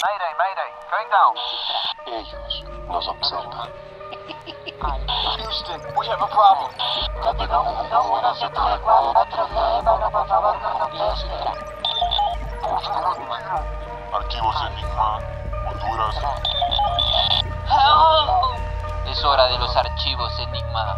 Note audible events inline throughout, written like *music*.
Mayday, mayday, going down. Ellos nos observan. Houston, we have a problem. Archivos Enigma, Honduras. Es hora de los archivos Enigma.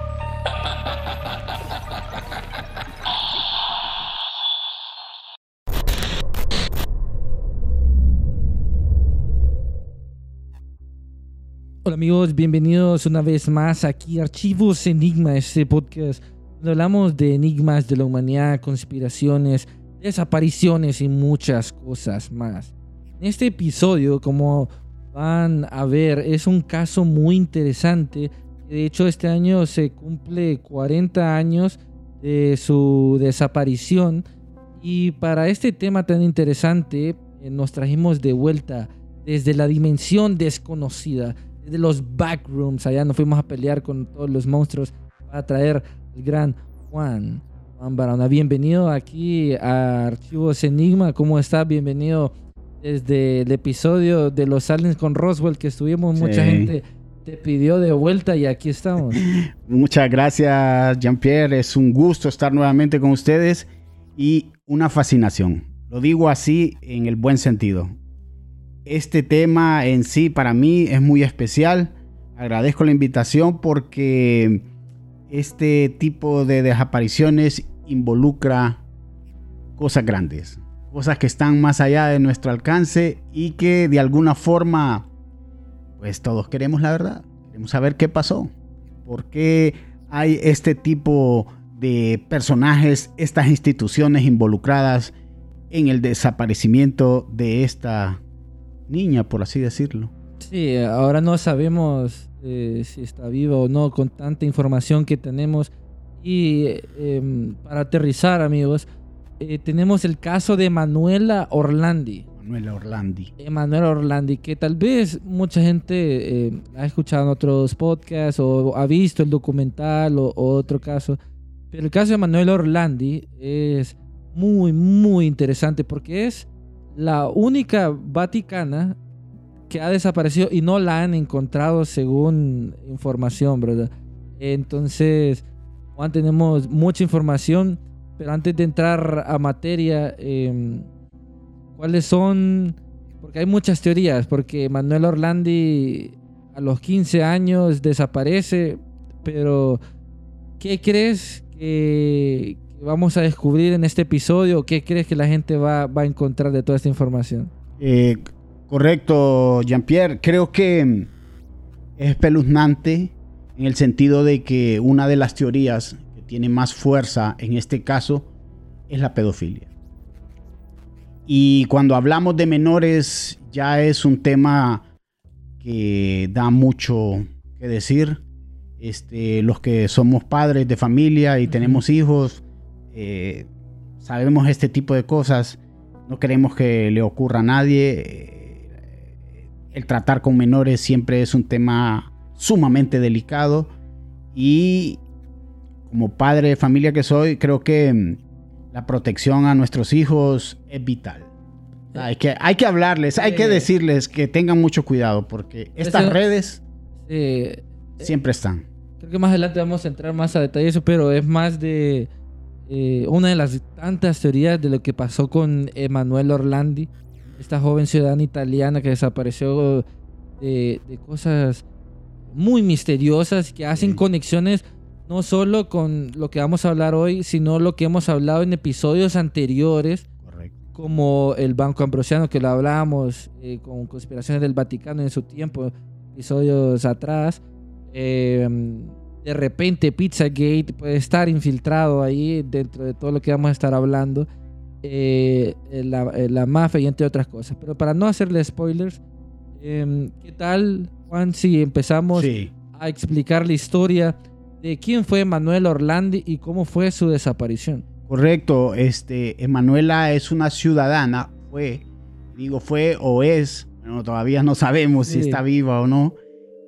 Hola amigos, bienvenidos una vez más aquí a Archivos Enigma, este podcast donde hablamos de enigmas de la humanidad, conspiraciones, desapariciones y muchas cosas más. En este episodio, como van a ver, es un caso muy interesante. De hecho, este año se cumple 40 años de su desaparición y para este tema tan interesante eh, nos trajimos de vuelta desde la dimensión desconocida de los backrooms. Allá nos fuimos a pelear con todos los monstruos para traer el gran Juan. Juan Barona, bienvenido aquí a Archivos Enigma. ¿Cómo está? Bienvenido desde el episodio de los aliens con Roswell que estuvimos. Mucha gente te pidió de vuelta y aquí estamos. *laughs* Muchas gracias, Jean-Pierre. Es un gusto estar nuevamente con ustedes y una fascinación. Lo digo así en el buen sentido. Este tema en sí para mí es muy especial. Agradezco la invitación porque este tipo de desapariciones involucra cosas grandes, cosas que están más allá de nuestro alcance y que de alguna forma, pues todos queremos la verdad. Queremos saber qué pasó. ¿Por qué hay este tipo de personajes, estas instituciones involucradas en el desaparecimiento de esta niña, por así decirlo? Sí, ahora no sabemos eh, si está viva o no con tanta información que tenemos. Y eh, em, para aterrizar, amigos, eh, tenemos el caso de Manuela Orlandi. Manuela Orlandi. Emanuel Orlandi, que tal vez mucha gente eh, ha escuchado en otros podcasts o ha visto el documental o, o otro caso. Pero el caso de Manuel Orlandi es muy, muy interesante porque es la única vaticana que ha desaparecido y no la han encontrado según información, ¿verdad? Entonces, Juan, tenemos mucha información, pero antes de entrar a materia, em, ¿cuáles son? Porque hay muchas teorías, porque Manuel Orlandi a los 15 años desaparece, pero ¿qué crees que, que vamos a descubrir en este episodio? ¿Qué crees que la gente va, va a encontrar de toda esta información? Eh, correcto, Jean-Pierre. Creo que mm, es espeluznante en el sentido de que una de las teorías que tiene más fuerza en este caso es la pedofilia. Y cuando hablamos de menores ya es un tema que da mucho que decir. Este, los que somos padres de familia y tenemos hijos, eh, sabemos este tipo de cosas. No queremos que le ocurra a nadie. Eh, El tratar con menores siempre es un tema sumamente delicado. Y como padre de familia que soy, creo que mm, la protección a nuestros hijos es vital. Hay que, hay que hablarles, hay que decirles que tengan mucho cuidado porque estas redes Eh, siempre están. Creo que más adelante vamos a entrar más a detalle eso, pero es más de eh, una de las tantas teorías de lo que pasó con Emanuel Orlandi, esta joven ciudadana italiana que desapareció de, de cosas muy misteriosas que hacen Sí. conexiones no solo con lo que vamos a hablar hoy, sino lo que hemos hablado en episodios anteriores, Correcto. como el Banco Ambrosiano, que lo hablábamos eh, con conspiraciones del Vaticano en su tiempo, episodios atrás. Eh, de repente Pizzagate puede estar infiltrado ahí dentro de todo lo que vamos a estar hablando. eh, la, eh, la mafia y entre otras cosas. Pero para no hacerle spoilers, eh, ¿qué tal, Juan, si empezamos Sí. a explicar la historia de quién fue Manuel Orlandi y cómo fue su desaparición? Correcto, este, Emanuela es una ciudadana, fue, digo fue o es, bueno, todavía no sabemos si está viva o no,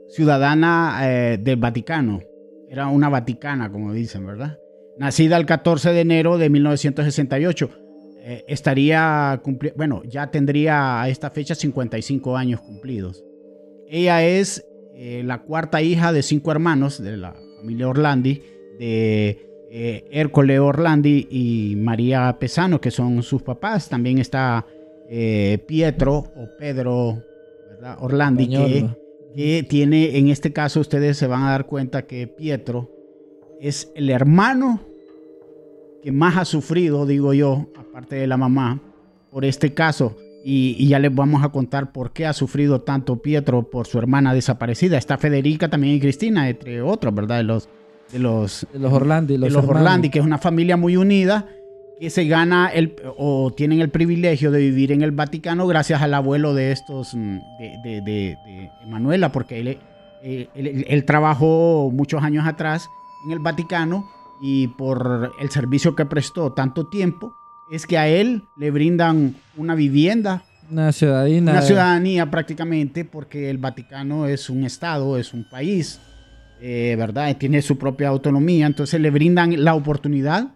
ciudadana eh, del Vaticano, era una vaticana, como dicen, ¿verdad? Nacida el 14 de enero de 1968. eh, estaría cumpli- bueno, ya tendría a esta fecha 55 años cumplidos. Ella es eh, la cuarta hija de cinco hermanos de la familia Orlandi, de eh, Hércole Orlandi y María Pesano, que son sus papás. También está eh, Pietro o Pedro ¿verdad? Orlandi, Español, que tiene, en este caso ustedes se van a dar cuenta que Pietro es el hermano que más ha sufrido, digo yo, aparte de la mamá, por este caso. Y, y ya les vamos a contar por qué ha sufrido tanto Pietro por su hermana desaparecida. Está Federica también y Cristina, entre otros, ¿verdad? De los, de los, De los Orlandi, de los, los hermanos. Orlandi, que es una familia muy unida, que se gana el, o tienen el privilegio de vivir en el Vaticano gracias al abuelo de estos, mm, de, de, de- de Emanuela, porque él, eh, él- él- él trabajó muchos años atrás en el Vaticano y por el servicio que prestó tanto tiempo, es que a él le brindan una vivienda, Una ciudadina. una ciudadanía prácticamente, porque el Vaticano es un estado, es un país, eh, ¿verdad? Tiene su propia autonomía, entonces le brindan la oportunidad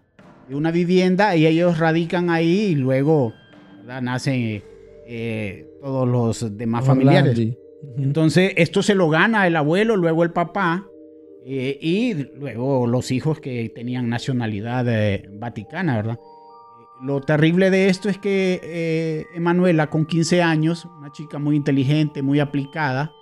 una vivienda y ellos radican ahí y luego ¿verdad? nacen eh, todos los demás familiares. Entonces, esto se lo gana el abuelo, luego el papá eh, y luego los hijos que tenían nacionalidad eh, vaticana, ¿verdad? Eh, Lo terrible de esto es que eh, Emanuela, con 15 años, una chica muy inteligente, muy aplicada,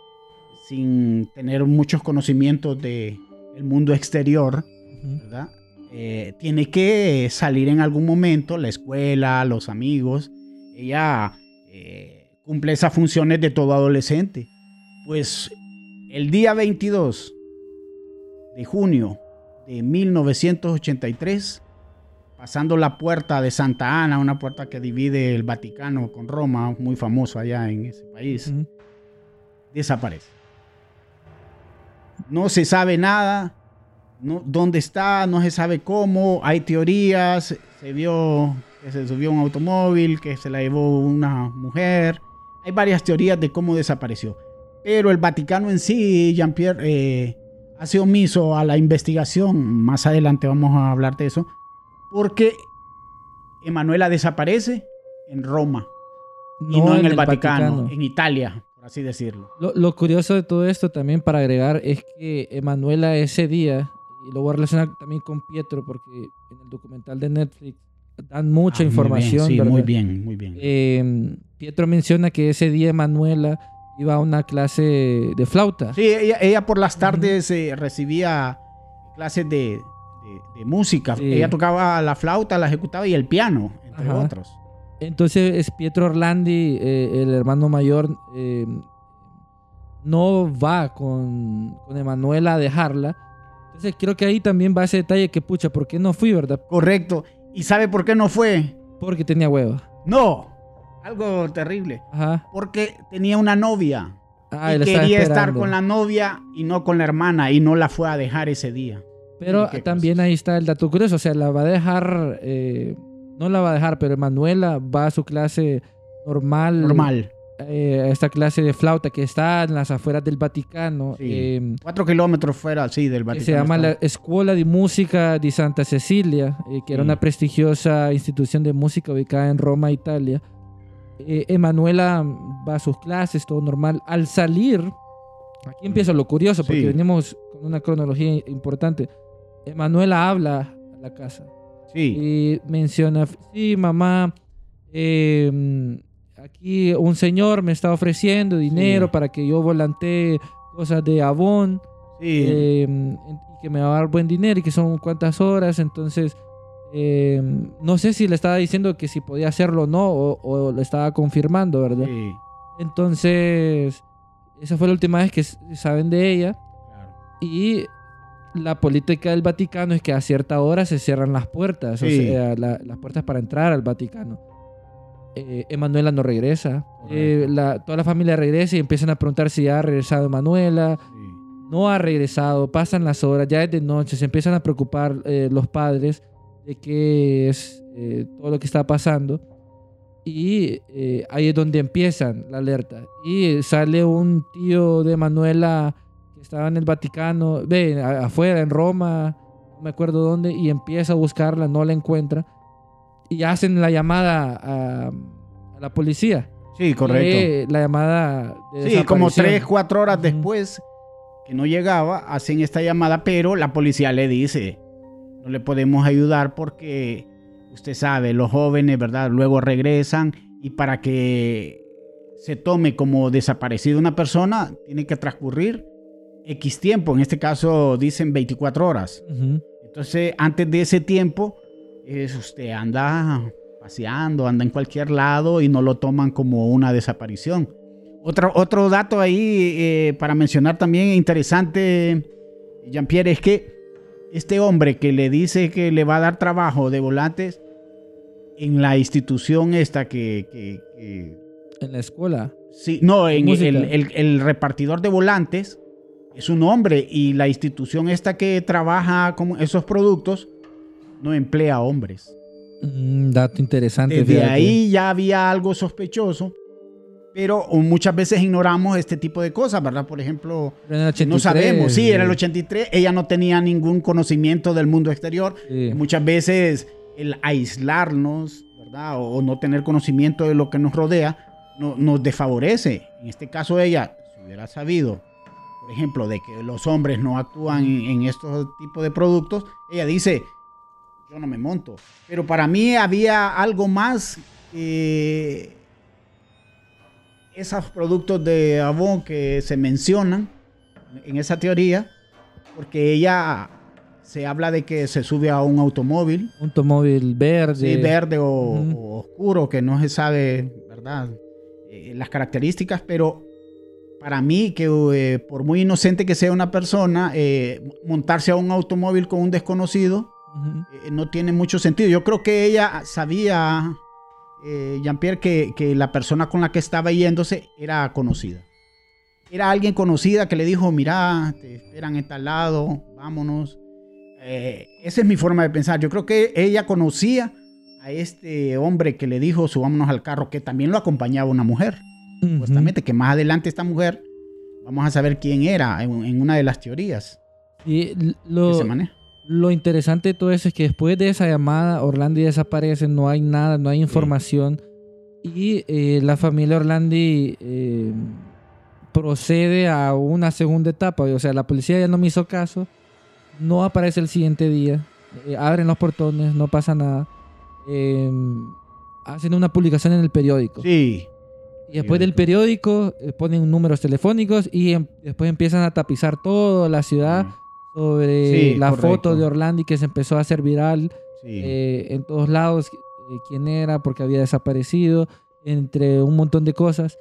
sin tener muchos conocimientos del mundo exterior. ¿verdad? Eh, tiene que salir en algún momento, la escuela, los amigos. Ella eh, cumple esas funciones de todo adolescente. Pues el día 22 de junio de 1983, pasando la puerta de Santa Ana, una puerta que divide el Vaticano con Roma, muy famoso allá en ese país, desaparece. No se sabe nada, no, dónde está, no se sabe cómo, hay teorías, se vio que se subió un automóvil, que se la llevó una mujer, hay varias teorías de cómo desapareció. Pero el Vaticano en sí, Jean-Pierre, eh, hace omiso a la investigación, más adelante vamos a hablar de eso, porque Emanuela desaparece en Roma. Y no, en, el, Vaticano, en Italia, por así decirlo. Lo, lo curioso de todo esto también para agregar es que Emanuela ese día, y lo voy a relacionar también con Pietro porque en el documental de Netflix dan mucha Ah, muy información. bien, sí, ¿verdad? muy bien, muy bien. Eh, Pietro menciona que ese día Emanuela iba a una clase de flauta. Sí, ella, ella por las tardes eh, recibía clases de, de- de música. Sí. Ella tocaba la flauta, la ejecutaba y el piano, entre Ajá. otros. Entonces es Pietro Orlandi, eh, el hermano mayor, eh, no va con, con Emanuela a dejarla. Entonces creo que ahí también va ese detalle que, pucha, ¿por qué no fui, verdad? Correcto. ¿Y sabe por qué no fue? Porque tenía hueva. No, algo terrible. Ajá. Porque tenía una novia. Ah, y quería estar con la novia y no con la hermana y no la fue a dejar ese día. Pero también cosas. ahí está el dato curioso, o sea, la va a dejar, eh, no la va a dejar, pero Emanuela va a su clase normal, Normal. Eh, esta clase de flauta que está en las afueras del Vaticano, Sí. eh, Cuatro kilómetros fuera, sí, del que Vaticano. se llama está. la Escuela de Música di Santa Cecilia, eh, que era Sí. una prestigiosa institución de música ubicada en Roma, Italia. Eh, Emanuela va a sus clases, todo normal. Al salir, aquí empieza lo curioso, porque Sí. venimos con una cronología importante. Emanuela habla a la casa Sí, y menciona, sí, mamá, eh, aquí un señor me está ofreciendo dinero Sí. para que yo volantee cosas de Avon sí. eh, y que me va a dar buen dinero y que son cuántas horas, entonces eh, no sé si le estaba diciendo que si podía hacerlo o no, o, o lo estaba confirmando, ¿verdad? sí, Entonces, esa fue la última vez que saben de ella claro. y la política del Vaticano es que a cierta hora se cierran las puertas, o sea, la- las puertas para entrar al Vaticano. Eh, Emanuela no regresa. Eh, la- toda la familia regresa y empiezan a preguntar si ya ha regresado Emanuela Sí. no ha regresado, pasan las horas, ya es de noche, se empiezan a preocupar eh, los padres de qué es eh, todo lo que está pasando. Y ahí es donde empiezan la alerta. Y sale un tío de Manuela que estaba en el Vaticano, ve, afuera, en Roma, no me acuerdo dónde, y empieza a buscarla, no la encuentra. Y hacen la llamada a, a la policía. Sí, correcto. Eh, la llamada de Sí, como tres, cuatro horas después que no llegaba, hacen esta llamada, pero la policía le dice, no le podemos ayudar porque usted sabe, los jóvenes, ¿verdad? Luego regresan y para que se tome como desaparecida una persona, tiene que transcurrir X tiempo, en este caso dicen 24 horas. Entonces, antes de ese tiempo, es usted anda paseando, anda en cualquier lado y no lo toman como una desaparición. Otro, otro dato ahí eh, para mencionar también interesante, Jean-Pierre, es que este hombre que le dice que le va a dar trabajo de volantes en la institución esta que... que- que- En la escuela. sí, no, en el, el- el repartidor de volantes es un hombre y la institución esta que trabaja con esos productos no emplea hombres. Mm, dato interesante. Desde fíjate. ahí ya había algo sospechoso, pero muchas veces ignoramos este tipo de cosas, ¿verdad? Por ejemplo, no 83, sabemos, sí, era el eh, 83, ella no tenía ningún conocimiento del mundo exterior. sí. Muchas veces el aislarnos, ¿verdad? O, no tener conocimiento de lo que nos rodea, no- nos desfavorece. En este caso ella, si hubiera sabido, por ejemplo, de que los hombres no actúan en, en estos tipos de productos, ella dice, yo no me monto. Pero para mí había algo más que esos productos de Avon que se mencionan en esa teoría, porque ella se habla de que se sube a un automóvil, Un automóvil verde. sí, verde o oscuro, que no se sabe, ¿verdad? Eh, las características, pero para mí, que eh, por muy inocente que sea una persona, eh, montarse a un automóvil con un desconocido Eh, no tiene mucho sentido. Yo creo que ella sabía, eh, Jean-Pierre, que, que la persona con la que estaba yéndose era conocida. Era alguien conocida que le dijo, mira, te esperan en tal lado, vámonos. Eh, esa es mi forma de pensar. Yo creo que ella conocía a este hombre que le dijo, subámonos al carro, que también lo acompañaba una mujer. Ujú. Supuestamente que más adelante esta mujer, vamos a saber quién era en, en una de las teorías Y que se maneja. Lo interesante de todo eso es que después de esa llamada, Orlandi desaparece, no hay nada, no hay información. Y eh, la familia Orlandi eh, procede a una segunda etapa. O sea, la policía ya no me hizo caso. No aparece el siguiente día. eh, abren los portones, no pasa nada. eh, hacen una publicación en el periódico. Sí, Y después del periódico eh, ponen números telefónicos y em- después empiezan a tapizar toda la ciudad sobre Sí, la correcto. foto de Orlandi que se empezó a hacer viral sí. eh, en todos lados, eh, quién era, porque había desaparecido, entre un montón de cosas.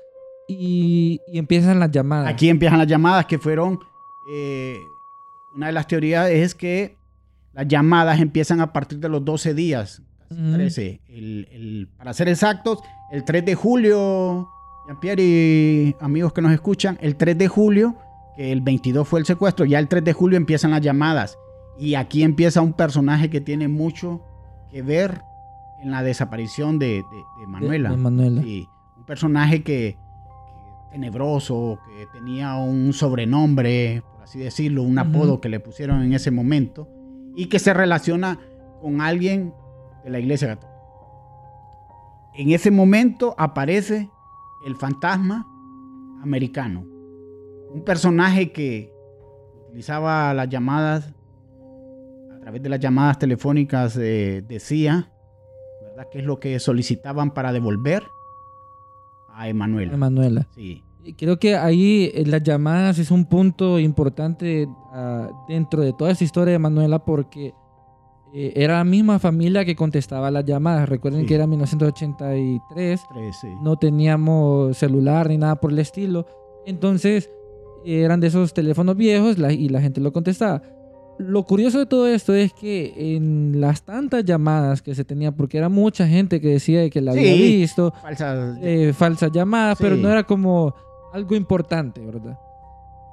Y, y empiezan las llamadas. Aquí empiezan las llamadas que fueron, eh, una de las teorías es que las llamadas empiezan a partir de los 12 días, casi Ujú. 13. El- el- para ser exactos, el 3 de julio, Jean-Pierre y amigos que nos escuchan, el 3 de julio, que el 22 fue el secuestro, ya el 3 de julio empiezan las llamadas. Y aquí empieza un personaje que tiene mucho que ver en la desaparición de, de- de de- Manuela. de Manuela. Sí, un personaje que, que tenebroso, que tenía un sobrenombre, por así decirlo, un apodo que le pusieron en ese momento y que se relaciona con alguien de la iglesia católica. En ese momento aparece el fantasma americano, un personaje que utilizaba las llamadas, a través de las llamadas telefónicas eh, decía, ¿verdad? ¿Qué es lo que solicitaban para devolver a Emanuel? de Manuela. Sí, Creo que ahí eh, las llamadas es un punto importante ah, dentro de toda esa historia de Manuela porque eh, era la misma familia que contestaba las llamadas. Recuerden Sí. que era 1983, tres, sí. no teníamos celular ni nada por el estilo. Entonces eran de esos teléfonos viejos la- y la gente lo contestaba. Lo curioso de todo esto es que en las tantas llamadas que se tenía, porque era mucha gente que decía que la había Sí. visto, Falsas- eh, falsas llamadas, pero Sí. no era como algo importante, ¿verdad?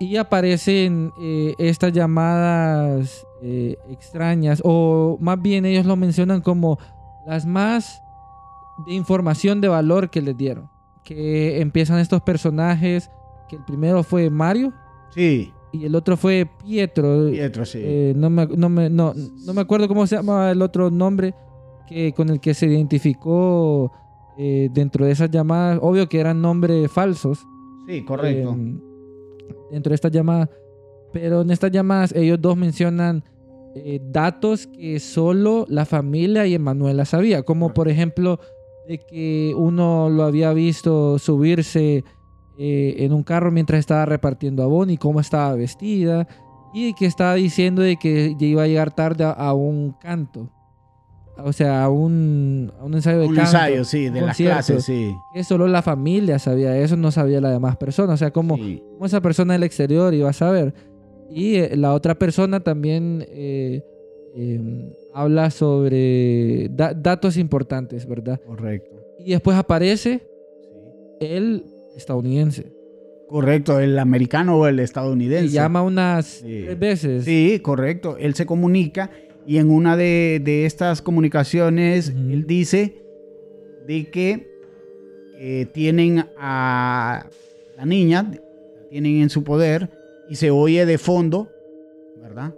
Y aparecen eh, estas llamadas eh, extrañas, o más bien ellos lo mencionan como las más de información de valor que les dieron. Que empiezan estos personajes, que el primero fue Mario sí, y el otro fue Pietro. Pietro, sí. Eh, no, me, no, me, no, no me acuerdo cómo se llama el otro nombre, que, con el que se identificó eh, dentro de esas llamadas, obvio que eran nombres falsos. Sí, correcto. eh, dentro de estas llamadas. Pero en estas llamadas ellos dos mencionan eh, datos que solo la familia y Emanuela sabía. Como por ejemplo de que uno lo había visto subirse eh, en un carro mientras estaba repartiendo abón y cómo estaba vestida. Y que estaba diciendo de que ya iba a llegar tarde a, a un canto. O sea, a un, a un ensayo de un canto. ensayo, sí, de las clases, sí. Que solo la familia sabía eso, no sabía la demás persona. O sea, como Sí. cómo esa persona del exterior iba a saber. Y eh, la otra persona también eh, eh, habla sobre da- datos importantes, ¿verdad? Correcto. Y después aparece Sí. el estadounidense. Correcto, el americano o el estadounidense. Y llama unas Sí. tres veces. Sí, correcto. Él se comunica y en una de, de estas comunicaciones él dice de que eh, tienen a la niña, la tienen en su poder y se oye de fondo, ¿verdad?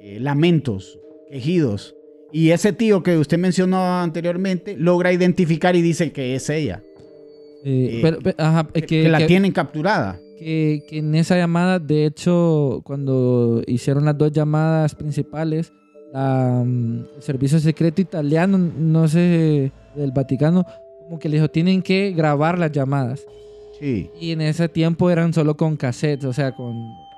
Eh, lamentos, quejidos. Y ese tío que usted mencionó anteriormente logra identificar y dice que es ella, Eh, pero- pero, ajá, que, la que- tienen capturada. que, que en esa llamada, de hecho, cuando hicieron las dos llamadas principales, la, mm, el servicio secreto italiano, no sé, del Vaticano, como que le dijo, tienen que grabar las llamadas. Sí. Y en ese tiempo eran solo con cassettes, o sea, con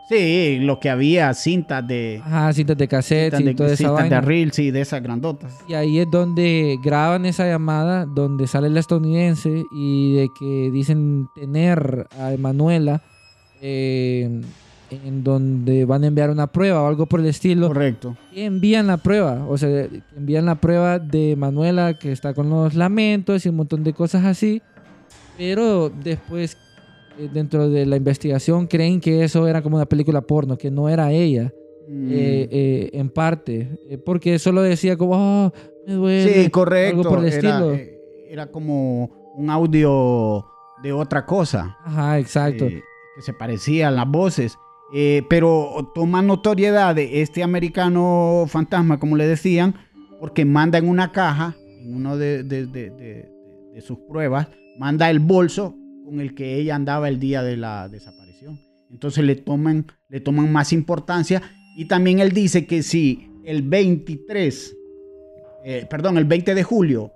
Sí, lo que había, cintas de, ajá, cintas de cassettes cintas y de, toda esa cintas de vaina. reel, sí, de esas grandotas. Y ahí es donde graban esa llamada, donde sale el estadounidense y de que dicen tener a Emanuela, eh, en donde van a enviar una prueba o algo por el estilo. Correcto. Y envían la prueba, o sea, envían la prueba de Manuela que está con los lamentos y un montón de cosas así. Pero después, dentro de la investigación, creen que eso era como una película porno, que no era ella. Mm. eh, eh, en parte, eh, porque solo decía como, "Oh, me duele, sí, correcto. algo por el era, estilo. eh, era como un audio de otra cosa. Ajá, exacto. eh, que se parecían las voces. Eh, pero toma notoriedad de este americano fantasma, como le decían, porque manda en una caja, en uno de- de- de sus pruebas, manda el bolso con el que ella andaba el día de la desaparición. Entonces le toman, le toman más importancia. Y también él dice que si el 23, eh, perdón, el 20 de julio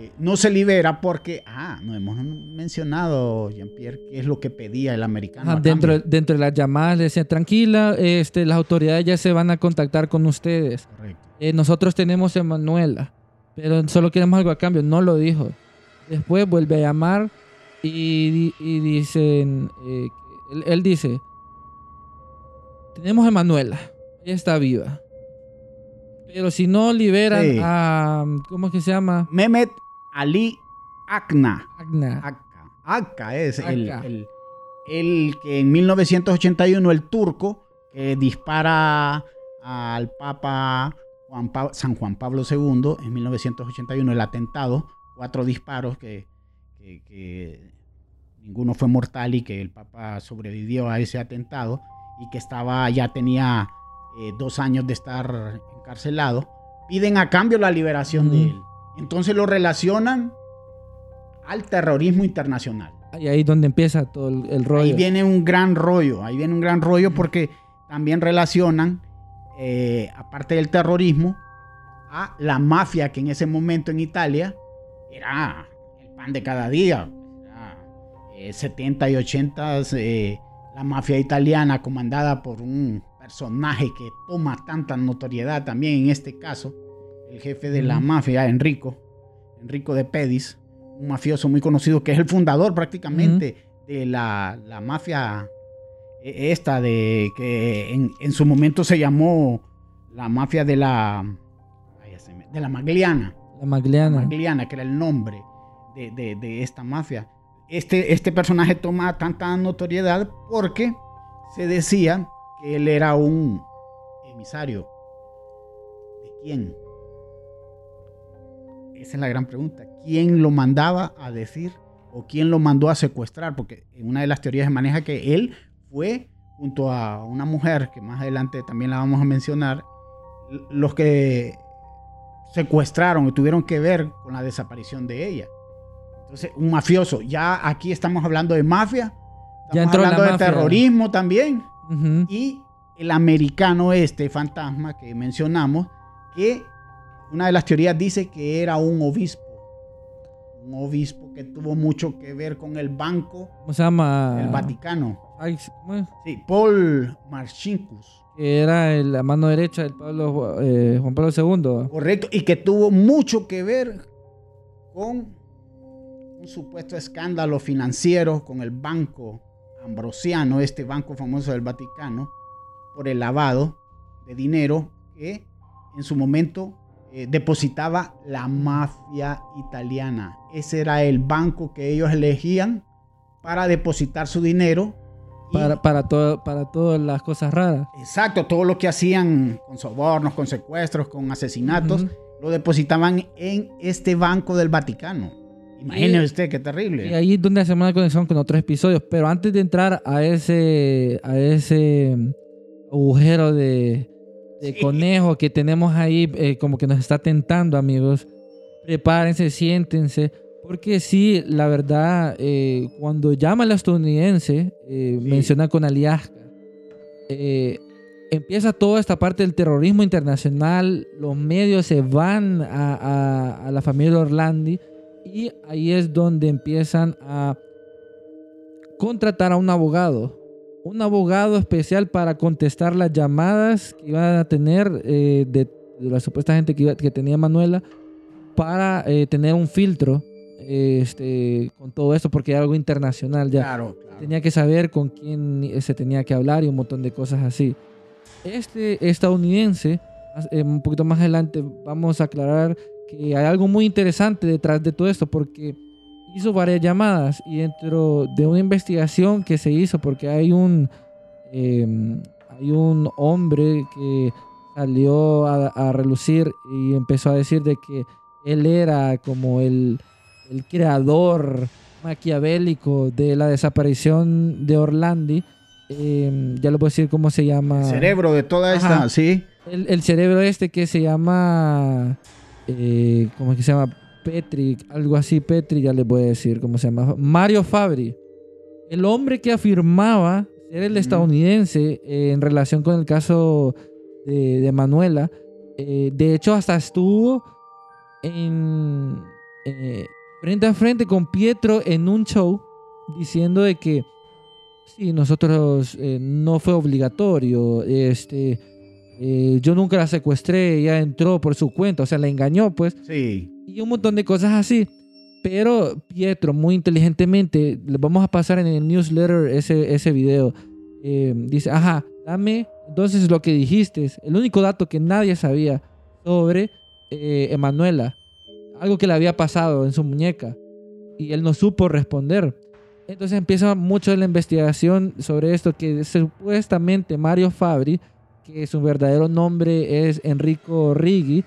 eh, no se libera porque, ah, no hemos mencionado, Jean-Pierre, qué es lo que pedía el americano. Dentro, de las llamadas le decían, tranquila, este, las autoridades ya se van a contactar con ustedes. Correcto. Eh, nosotros tenemos a Emanuela, pero solo queremos algo a cambio. No lo dijo. Después vuelve a llamar y, di- y dicen, eh, él, él dice, tenemos a Emanuela, ella está viva. Pero si no liberan Sí. a, ¿cómo es que se llama? Mehmet Ali Akna. Agna. Aka. Aka es el, el- el que en 1981 el turco que dispara al Papa Juan Pa- San Juan Pablo II en 1981 el atentado, cuatro disparos que, que- que ninguno fue mortal y que el Papa sobrevivió a ese atentado y que estaba ya tenía eh, dos años de estar encarcelado, piden a cambio la liberación de él. Entonces lo relacionan al terrorismo internacional. Y ahí es donde empieza todo el, el rollo. Ahí viene un gran rollo, ahí viene un gran rollo porque también relacionan, eh, aparte del terrorismo, a la mafia que en ese momento en Italia era el pan de cada día. Eh, 70 y 80 eh, la mafia italiana comandada por un personaje que toma tanta notoriedad también en este caso, el jefe de la mafia, Enrico, Enrico de Pedis, un mafioso muy conocido que es el fundador prácticamente de la, la mafia eh, esta de que en, en su momento se llamó la mafia de la de la Magliana, La la Magliana. Magliana que era el nombre de, de- de esta mafia. Este, este personaje toma tanta notoriedad porque se decía que él era un emisario. ¿De quién? Esa es la gran pregunta. ¿Quién lo mandaba a decir o quién lo mandó a secuestrar? Porque en una de las teorías se maneja que él fue junto a una mujer, que más adelante también la vamos a mencionar, los que secuestraron y tuvieron que ver con la desaparición de ella. Entonces, un mafioso. Ya aquí estamos hablando de mafia. Estamos hablando de mafia. terrorismo también. Y el americano este fantasma que mencionamos, que una de las teorías dice que era un obispo. Un obispo que tuvo mucho que ver con el banco ¿Cómo se llama? del Vaticano. Sí, Paul Marcinkus. Que era el- la mano derecha del Pablo, eh, Juan Pablo II. Correcto. Y que tuvo mucho que ver con un supuesto escándalo financiero con el banco ambrosiano, este banco famoso del Vaticano, por el lavado de dinero que en su momento eh, depositaba la mafia italiana. Ese era el banco que ellos elegían para depositar su dinero. Para, para, todo, para todas las cosas raras. Exacto, todo lo que hacían con sobornos, con secuestros, con asesinatos, lo depositaban en este banco del Vaticano. Imagínese Y- usted qué terrible. Y ahí es donde hacemos la conexión con otros episodios. Pero antes de entrar a ese, a ese agujero de, de Sí. conejo que tenemos ahí, eh, como que nos está tentando, amigos, prepárense, siéntense. Porque sí, la verdad, eh, cuando llama al estadounidense, eh, Sí. menciona con Aliasca, eh, empieza toda esta parte del terrorismo internacional, los medios se van a, a- a la familia Orlandi y ahí es donde empiezan a contratar a un abogado, un abogado especial para contestar las llamadas que iban a tener eh, de, de la supuesta gente que, iba- que tenía Manuela para eh, tener un filtro este, con todo esto porque era algo internacional ya Claro, claro. tenía que saber con quién se tenía que hablar y un montón de cosas así. Este estadounidense, eh, un poquito más adelante vamos a aclarar que hay algo muy interesante detrás de todo esto porque hizo varias llamadas y dentro de una investigación que se hizo porque hay un eh, hay un hombre que salió a, a relucir y empezó a decir de que él era como el, el creador maquiavélico de la desaparición de Orlandi. Eh, ya lo puedo decir cómo se llama. El cerebro de toda esta, Ajá. sí. El, el cerebro este que se llama. Eh, ¿Cómo es que se llama? Petri, algo así, Petri, ya les voy a decir cómo se llama. Mario Fabri. El hombre que afirmaba ser el estadounidense eh, en relación con el caso de, de Manuela. eh, de hecho, hasta estuvo en, frente a frente con Pietro en un show diciendo de que sí, nosotros no fue obligatorio, este, eh, yo nunca la secuestré, ella entró por su cuenta, o sea, la engañó, pues, Sí. y un montón de cosas así. Pero Pietro, muy inteligentemente, le vamos a pasar en el newsletter ese, ese video. eh, dice, ajá, dame entonces lo que dijiste, el único dato que nadie sabía sobre eh, Emanuela, algo que le había pasado en su muñeca, y él no supo responder. Entonces empieza mucho la investigación sobre esto, que supuestamente Mario Fabri, que su verdadero nombre es Enrico Riggi,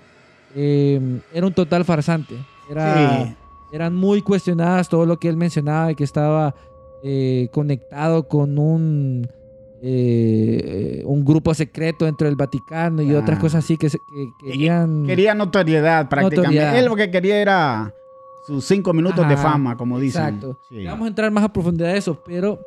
eh, era un total farsante. Era, Sí. Eran muy cuestionadas todo lo que él mencionaba, de que estaba eh, conectado con un, eh, un grupo secreto dentro del Vaticano y Ah. otras cosas así que, que querían... Quería notoriedad prácticamente. Notoriedad. Él lo que quería era sus cinco minutos de fama, como dicen. Exacto. Sí. Vamos a entrar más a profundidad de eso, pero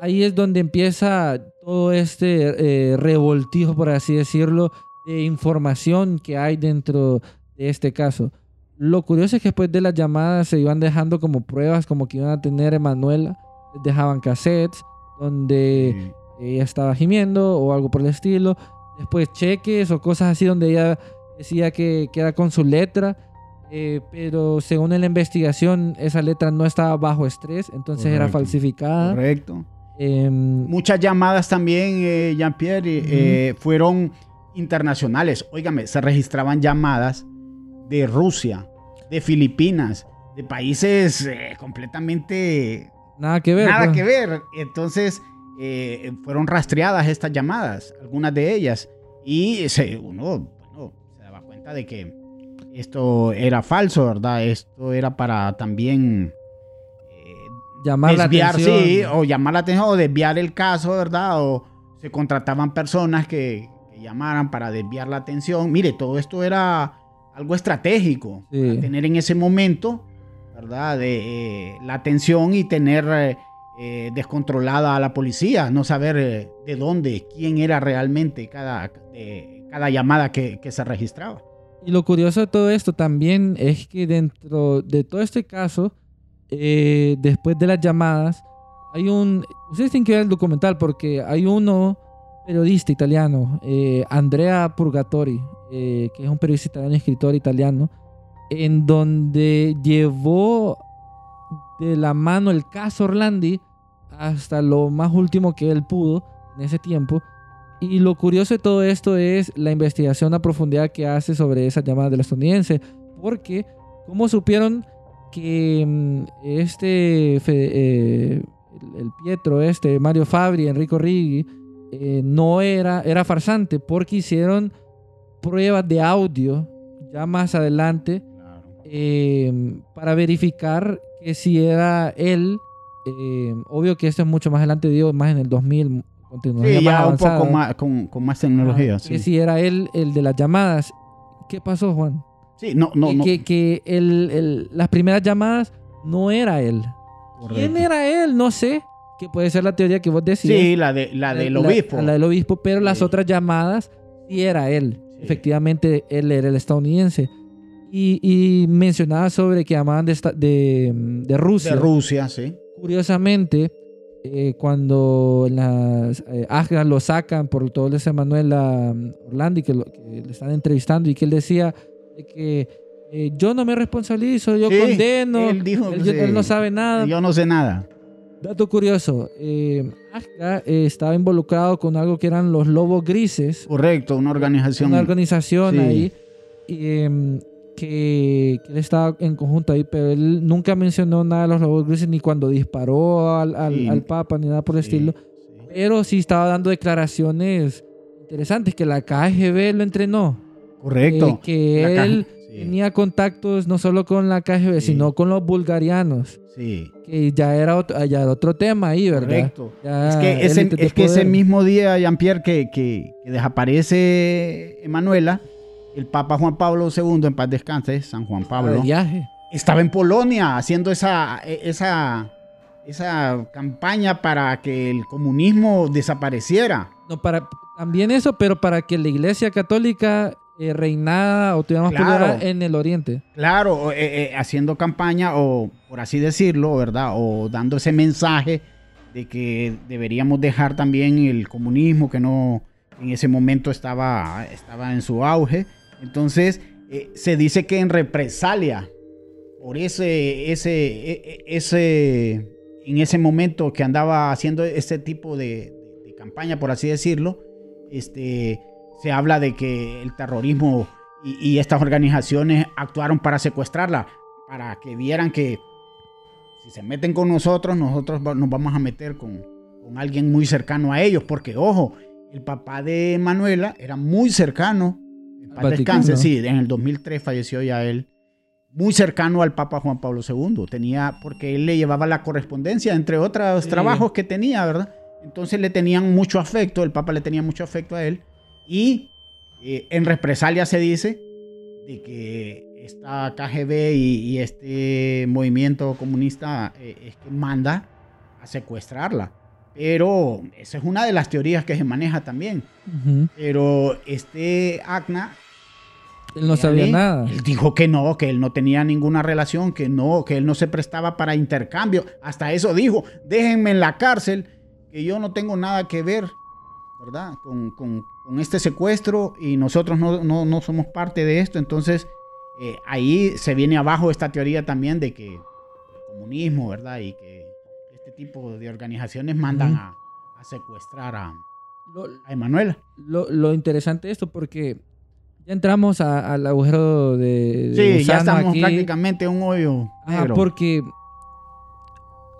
ahí es donde empieza todo este eh, revoltijo, por así decirlo, de información que hay dentro de este caso. Lo curioso es que después de las llamadas se iban dejando como pruebas, como que iban a tener Emanuela, les dejaban cassettes donde Sí. ella estaba gimiendo o algo por el estilo. Después cheques o cosas así donde ella decía que, que era con su letra. eh, pero según la investigación, esa letra no estaba bajo estrés, entonces era falsificada. Correcto. Em, Muchas llamadas también, eh, Jean-Pierre, eh, fueron internacionales. Óigame, se registraban llamadas de Rusia, de Filipinas, de países eh, completamente nada que ver. nada pues. que ver. Entonces, eh, fueron rastreadas estas llamadas, algunas de ellas. Y se, uno bueno, se daba cuenta de que esto era falso, ¿verdad? Esto era para también eh, Llamar desviar, la atención. sí, o llamar la atención, o desviar el caso, ¿verdad? O se contrataban personas que, que llamaran para desviar la atención. Mire, todo esto era algo estratégico. Sí. para tener en ese momento, ¿verdad? De, eh, la atención y tener eh, eh, descontrolada a la policía, no saber eh, de dónde, quién era realmente cada, cada llamada que, que se registraba. Y lo curioso de todo esto también es que dentro de todo este caso, eh, después de las llamadas, hay un... Ustedes tienen que ver el documental porque hay uno periodista italiano, eh, Andrea Purgatori, eh, que es un periodista italiano, escritor italiano, en donde llevó de la mano el caso Orlandi hasta lo más último que él pudo en ese tiempo. Y lo curioso de todo esto es la investigación a profundidad que hace sobre esas llamadas del estadounidense. Porque, ¿cómo supieron que mm, este, eh, el, Pietro, este, Mario Fabri, Enrico Righi, eh, no era, era farsante? Porque hicieron pruebas de audio ya más adelante eh, para verificar que si era él. obvio que esto es mucho más adelante, digo, más en el 2000, con tecnología Sí, más ya un poco más, con, con más tecnología. Sí. Que si era él el de las llamadas. ¿Qué pasó, Juan? Sí, no, no, que no. que, que el- el- las primeras llamadas no era él. ¿Quién era él? No sé. Que puede ser la teoría que vos decís. Sí, la, de, la del obispo. La, del obispo, pero las otras llamadas sí era él. Sí. Efectivamente, él era el estadounidense. Y, y mencionaba sobre que llamaban de, esta- de, de Rusia. de Rusia, sí. Curiosamente, eh, cuando las eh, lo sacan por todo ese Manuel um, Orlandi, que, lo- que le están entrevistando y que él decía de que eh, yo no me responsabilizo, yo Sí, condeno, él dijo, él, sí. él no sabe nada. Yo no sé nada. Dato curioso, eh, Afga eh, estaba involucrado con algo que eran los lobos grises, Correcto, una organización. una organización sí. ahí em, que, que él estaba en conjunto ahí, pero él nunca mencionó nada de los lobos grises ni cuando disparó al, al- al Papa ni nada por el estilo, pero sí estaba dando declaraciones interesantes que la KGB lo entrenó, Correcto. eh, que La él sí, tenía contactos no solo con la KGB, Sí. sino con los bulgarianos, sí, que ya era otro, ya era otro tema ahí, ¿verdad? correcto. Ya Es que, ese, es que ese mismo día, Jean-Pierre, que, que, que desaparece Emanuela, el Papa Juan Pablo II, en paz descanse, San Juan Pablo, viaje. estaba en Polonia haciendo esa, esa, esa campaña para que el comunismo desapareciera. No, para, también eso, pero para que la iglesia católica eh, reinara o tuviera más Claro. en el oriente. Claro, eh, eh, haciendo campaña o, por así decirlo, ¿verdad? O dando ese mensaje de que deberíamos dejar también el comunismo que no en ese momento estaba, estaba en su auge. Entonces, eh, se dice que en represalia por ese, ese, e- e- ese, en ese momento que andaba haciendo este tipo de, de campaña, por así decirlo, este, se habla de que el terrorismo y, y estas organizaciones actuaron para secuestrarla, para que vieran que si se meten con nosotros, nosotros nos vamos a meter con, con alguien muy cercano a ellos, porque ojo, el papá de Manuela era muy cercano, Vaticano. descanse, sí, en el 2003 falleció ya él, muy cercano al Papa Juan Pablo II, tenía, porque él le llevaba la correspondencia, entre otros Sí. trabajos que tenía, ¿verdad? Entonces le tenían mucho afecto, el Papa le tenía mucho afecto a él, y eh, en represalia se dice de que esta KGB y, y este movimiento comunista eh, es que manda a secuestrarla. Pero esa es una de las teorías que se maneja también. Ujú. Pero este Acna Él no sabía él- nada. Él dijo que no, que él no tenía ninguna relación, que no, que él no se prestaba para intercambio. Hasta eso dijo, déjenme en la cárcel, que yo no tengo nada que ver, ¿verdad? Con, con- con este secuestro y nosotros no, no- no somos parte de esto. Entonces, eh, ahí se viene abajo esta teoría también de que el comunismo, ¿verdad? Y que este tipo de organizaciones mandan a, a secuestrar a, Lo, a Emanuela. lo- lo interesante de esto, porque ya entramos a- al agujero de, de Sí, ya estamos aquí. prácticamente en un hoyo Ajá, negro. porque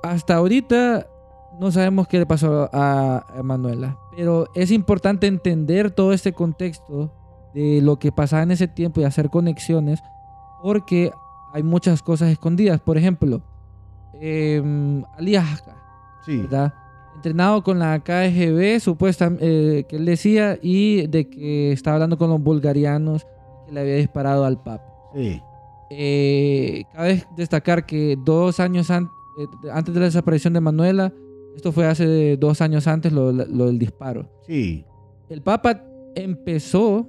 hasta ahorita no sabemos qué le pasó a a Manuela, pero es importante entender todo este contexto de lo que pasaba en ese tiempo y hacer conexiones, porque hay muchas cosas escondidas. Por ejemplo, eh, Ali Sí. ¿verdad? Entrenado con la KGB, supuestamente, que él decía, y de que estaba hablando con los bulgarianos, que le había disparado al Papa. Sí. Eh, cabe destacar que dos años an- eh, antes de la desaparición de Manuela, esto fue hace dos años antes lo, lo del disparo. Sí. El Papa empezó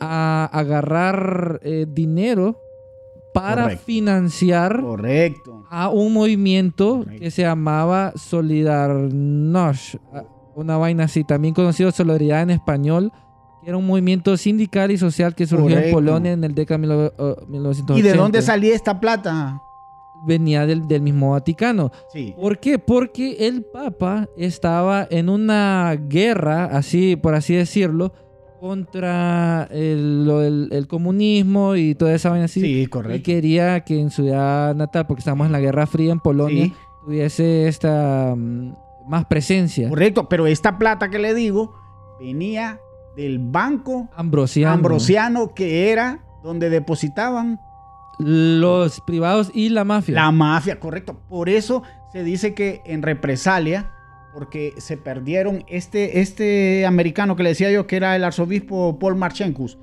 a agarrar eh, dinero para Correcto. financiar Correcto. a un movimiento Correcto. que se llamaba Solidarność, una vaina así, también conocido Solidaridad en español, que era un movimiento sindical y social que surgió en. Polonia en el década de mil- oh, 1980. ¿Y de dónde salía esta plata? Venía del, del mismo Vaticano. Sí. ¿Por qué? Porque el Papa estaba en una guerra, así por así decirlo, contra el, el comunismo y toda esa vaina así. Sí, y correcto. quería que en su ciudad natal, porque estamos en la Guerra Fría en Polonia, Sí, tuviese esta mm, más presencia. correcto. Pero esta plata que le digo venía del banco Ambrosiano. ambrosiano que era donde depositaban Los privados y la mafia. la mafia, correcto. Por eso se dice que en represalia, porque se perdieron este, este americano que le decía yo que era el arzobispo Paul Marchenkus,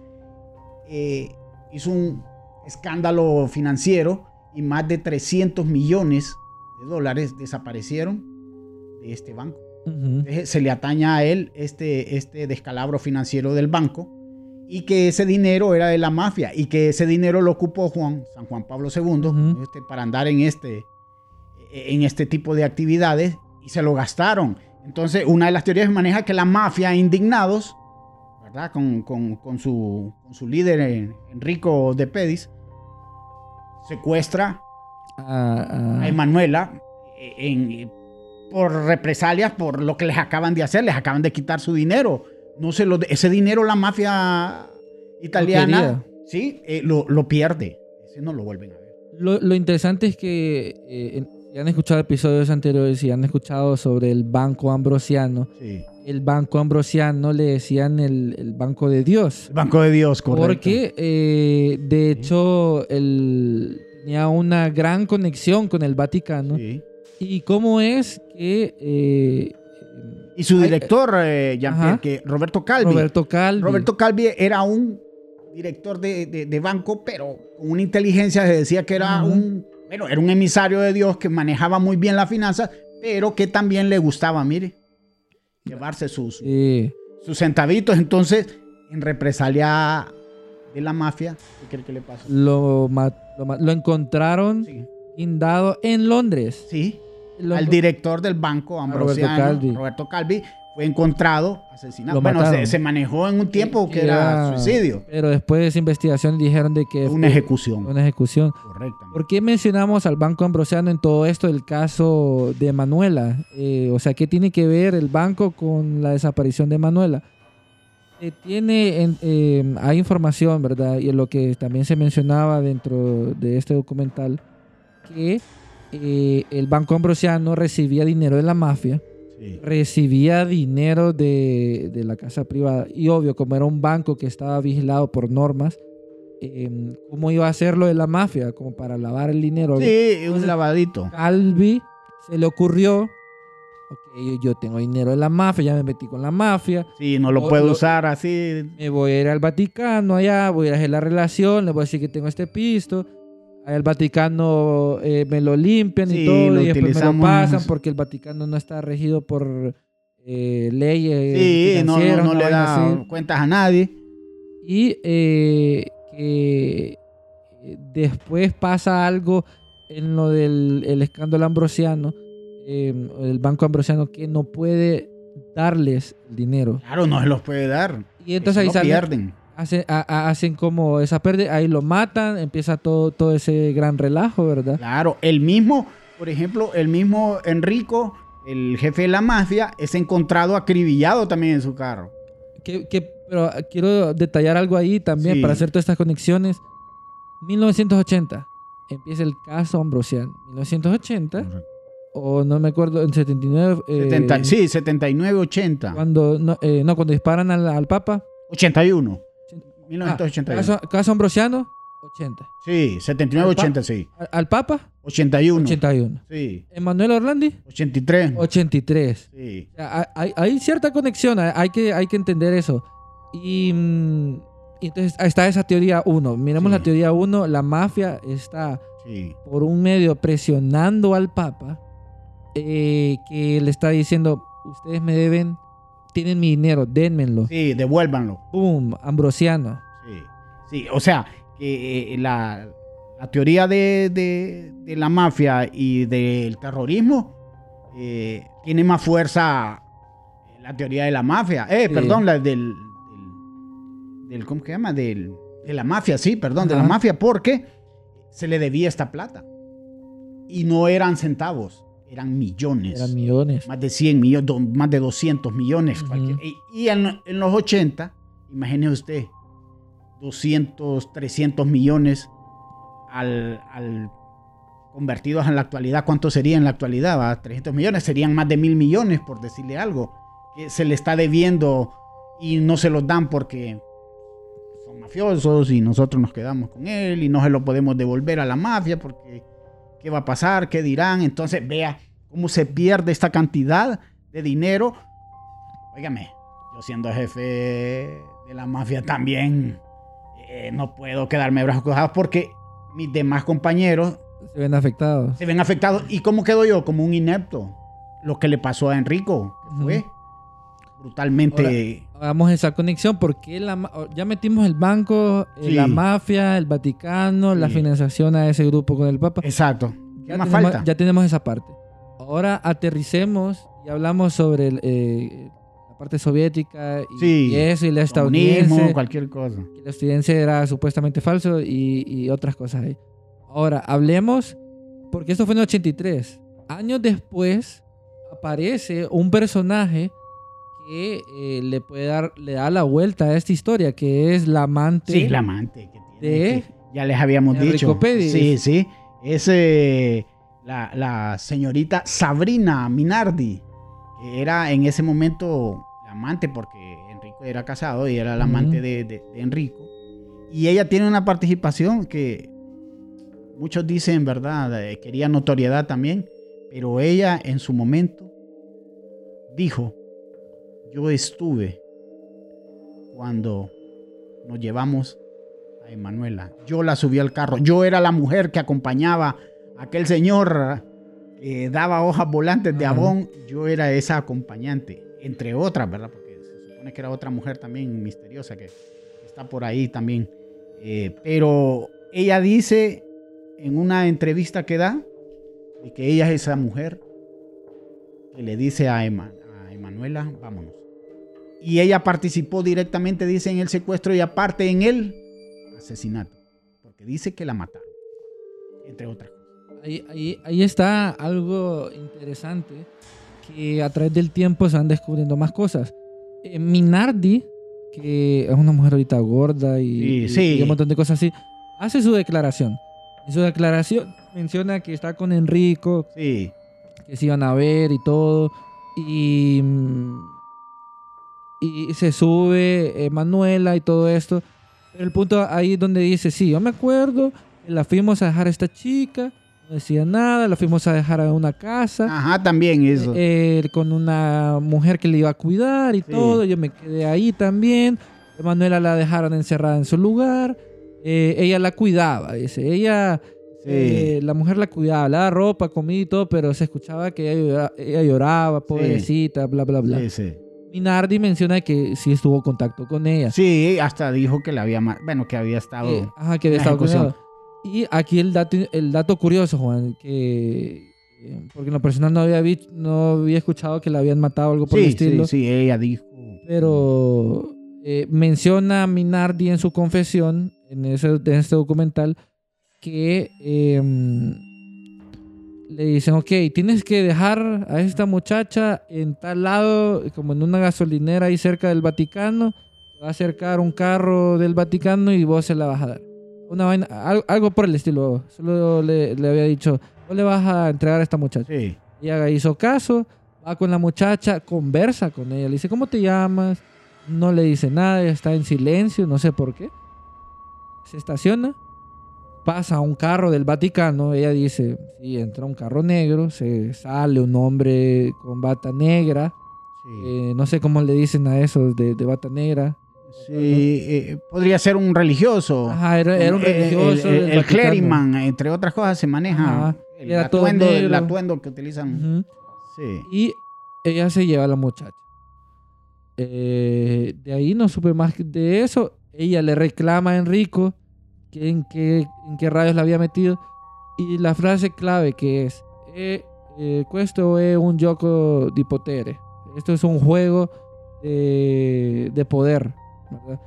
eh, hizo un escándalo financiero y más de 300 millones de dólares desaparecieron de este banco. Se le ataña a él este, este descalabro financiero del banco y que ese dinero era de la mafia y que ese dinero lo ocupó Juan, San Juan Pablo II este, para andar en este, en este tipo de actividades y se lo gastaron. Entonces, una de las teorías maneja que la mafia, indignados, ¿verdad? Con, con- con su, con su líder eh, Enrico de Pedis, secuestra ah. a Emanuela eh, en- por represalias por lo que les acaban de hacer, les acaban de quitar su dinero. No se lo, ese dinero la mafia italiana, sí, eh, lo, lo pierde. Ese no lo vuelven a ver. Lo, lo interesante es que eh, si han escuchado episodios anteriores y han escuchado sobre el banco ambrosiano, Sí. el banco ambrosiano le decían el, el banco de Dios. El Banco de Dios, correcto. Porque eh, de hecho él tenía una gran conexión con el Vaticano. Sí. ¿Y cómo es que eh, Y su director, eh, Ajá. que Roberto Calvi. Roberto Calvi Roberto Calvi era un director de, de- de banco, pero con una inteligencia se decía que era un, bueno, era un emisario de Dios que manejaba muy bien la finanza, pero que también le gustaba, mire, llevarse sus, eh, sus centavitos. Entonces, en represalia de la mafia, ¿qué cree que le pasó? lo, lo encontraron Sí, guindado en Londres. sí. Lo al director del banco, Ambrosiano, Calvi. Roberto Calvi, fue encontrado asesinado. Lo bueno, se, se manejó en un tiempo que, que era, era- suicidio. Pero después de esa investigación dijeron de que Una fue ejecución. una ejecución. Correctamente. ¿Por qué mencionamos al Banco Ambrosiano en todo esto del caso de Manuela? Eh, o sea, ¿qué tiene que ver el banco con la desaparición de Manuela? Eh, tiene, en- eh, hay información, ¿verdad? Y en lo que también se mencionaba dentro de este documental, que eh, el Banco Ambrosiano recibía dinero de la mafia, Sí. recibía dinero de, de la casa privada. Y obvio, como era un banco que estaba vigilado por normas, eh, ¿cómo iba a hacerlo de la mafia? Como para lavar el dinero. Sí, un Entonces, lavadito. Calvi se le ocurrió, ok, yo, tengo dinero de la mafia, ya me metí con la mafia, Sí, no lo Lo- puedo lo- usar así. me voy a ir al Vaticano allá, voy a hacer la relación, le voy a decir que tengo este pisto. Al Vaticano eh, me lo limpian Sí, y todo, lo y después me lo pasan porque el Vaticano no está regido por eh, leyes. Sí, no, le da así. cuentas a nadie. Y eh, que después pasa algo en lo del el escándalo ambrosiano, el banco ambrosiano, que no puede darles el dinero. Claro, no se los puede dar. Y entonces ahí sale, pierden. Hace- a- a- hacen como esa pérdida, ahí lo matan, empieza todo, todo ese gran relajo, ¿verdad? Claro, el mismo, por ejemplo, el mismo Enrico, el jefe de la mafia, es encontrado acribillado también en su carro. Que, que- pero quiero detallar algo ahí también Sí. para hacer todas estas conexiones. 1980 empieza el caso Ambrosiano. 1980, o no me acuerdo, en 79. eh, 70 sí, 79, 80. Cuando, no, eh, no, cuando disparan al, al Papa. 81. Ah, 1981. caso, caso Ambrosiano, 80. Sí, 79, Al pa- 80, sí. Al, al Papa, 81. 81. Sí. Emanuel Orlandi, 83. 83. Sí. O sea, hay, hay cierta conexión, hay que, hay que entender eso. Y mm, Y entonces está esa teoría 1. Miremos Sí. la teoría 1. La mafia está Sí. por un medio presionando al Papa eh, que le está diciendo, ustedes me deben, tienen mi dinero, dénmelo. Sí, devuélvanlo. ¡Pum! Ambrosiano. Sí, sí, o sea, que eh, la, la teoría de, de- de la mafia y del terrorismo eh, tiene más fuerza la teoría de la mafia. Eh, Sí. perdón, la del, del, del- ¿Cómo se llama? Del, de la mafia, sí, perdón, de la mafia, porque se le debía esta plata. Y no eran centavos, eran millones Eran millones. más de 100 millones, más de 200 millones. Y y en, en los 80, imagine usted, 200, 300 millones al, al- convertidos en la actualidad, ¿cuánto sería en la actualidad? va? 300 millones, serían más de mil millones, por decirle algo, que se le está debiendo y no se los dan porque son mafiosos y nosotros nos quedamos con él y no se lo podemos devolver a la mafia porque ¿qué va a pasar? ¿Qué dirán? Entonces vea cómo se pierde esta cantidad de dinero. Óigame, yo siendo jefe de la mafia también eh, no puedo quedarme brazos cruzados porque mis demás compañeros Se ven afectados. se ven afectados. ¿Y cómo quedo yo? Como un inepto. Lo que le pasó a Enrico, que fue brutalmente... Hagamos esa conexión porque la, ya metimos el banco, eh, Sí. la mafia, el Vaticano, la Sí. financiación a ese grupo con el Papa. Exacto. ¿Qué Ya más tenemos, falta? ya tenemos esa parte. Ahora aterricemos y hablamos sobre el, eh, la parte soviética y, Sí. y eso, y la Comunismo, estadounidense. cualquier cosa. que la estadounidense era supuestamente falso y, y otras cosas ahí. Ahora, hablemos, porque esto fue en el 83. Años después aparece un personaje que eh, le puede dar, le da la vuelta a esta historia, que es la amante. Sí, la amante que tiene. de- que ya les habíamos Enrico dicho. Sí, sí. Es eh, la, la señorita Sabrina Minardi, que era en ese momento la amante, porque Enrico era casado y era la amante de, de- de Enrico. Y ella tiene una participación que muchos dicen, ¿verdad? quería notoriedad también, pero ella en su momento dijo, yo estuve cuando nos llevamos a Emanuela. Yo la subí al carro. Yo era la mujer que acompañaba a aquel señor que daba hojas volantes de abón. Yo era esa acompañante, entre otras, ¿verdad? Porque se supone que era otra mujer también misteriosa que está por ahí también. Eh, pero ella dice en una entrevista que da de que ella es esa mujer que le dice a, Ema- a Emanuela, vámonos. Y ella participó directamente, dice, en el secuestro y aparte en el asesinato. Porque dice que la mataron. Entre otras cosas. Ahí, ahí, ahí está algo interesante que a través del tiempo se van descubriendo más cosas. Eh, Minardi, que es una mujer ahorita gorda y, Sí, sí. y un montón de cosas así, hace su declaración. En su declaración menciona que está con Enrico, Sí, que se iban a ver y todo. Y, mm, y se sube eh, Manuela y todo esto. Pero el punto ahí donde dice, sí, yo me acuerdo, la fuimos a dejar a esta chica, no decía nada, la fuimos a dejar a una casa. ajá, también eso. eh, con una mujer que le iba a cuidar y Sí. todo. Yo me quedé ahí también. Manuela la dejaron encerrada en su lugar. Eh, ella la cuidaba, dice. Ella, Sí. eh, la mujer la cuidaba, le daba ropa, comida y todo, pero se escuchaba que ella lloraba, ella lloraba pobrecita, bla, bla, bla. Sí, sí. Minardi menciona que sí estuvo en contacto con ella. Sí, hasta dijo que la había, bueno, que había estado. Eh, ajá, que había estado con ella. Y aquí el dato, el dato curioso, Juan, que eh, porque en lo personal no había, vi- no había escuchado que la habían matado o algo por el estilo. sí, sí, ella dijo. Pero eh, menciona Minardi en su confesión, en, ese, en este documental, que em, le dicen, ok, tienes que dejar a esta muchacha en tal lado, como en una gasolinera ahí cerca del Vaticano, va a acercar un carro del Vaticano y vos se la vas a dar. Una vaina, algo, algo por el estilo. Solo le, le había dicho, vos le vas a entregar a esta muchacha. Sí, Ella hizo caso, va con la muchacha, conversa con ella, le dice, ¿cómo te llamas? No le dice nada, está en silencio, no sé por qué. Se estaciona, pasa un carro del Vaticano, ella dice, sí, entra un carro negro, se sale un hombre con bata negra, sí. eh, no sé cómo le dicen a esos de, de bata negra, Sí, eh, podría ser un religioso. Ajá, era, era un Eh, el- religioso. El, el Vaticano. cleriman, entre otras cosas, se maneja Ajá, el, atuendo, el atuendo que utilizan. Ujú. Sí. Y ella se lleva a la muchacha. Eh, de ahí no supe más de eso. Ella le reclama a Enrico que en qué, en qué rayos la había metido. Y la frase clave que es, eh, eh, questo es un gioco potere. Esto es un juego de, de poder. ¿verdad?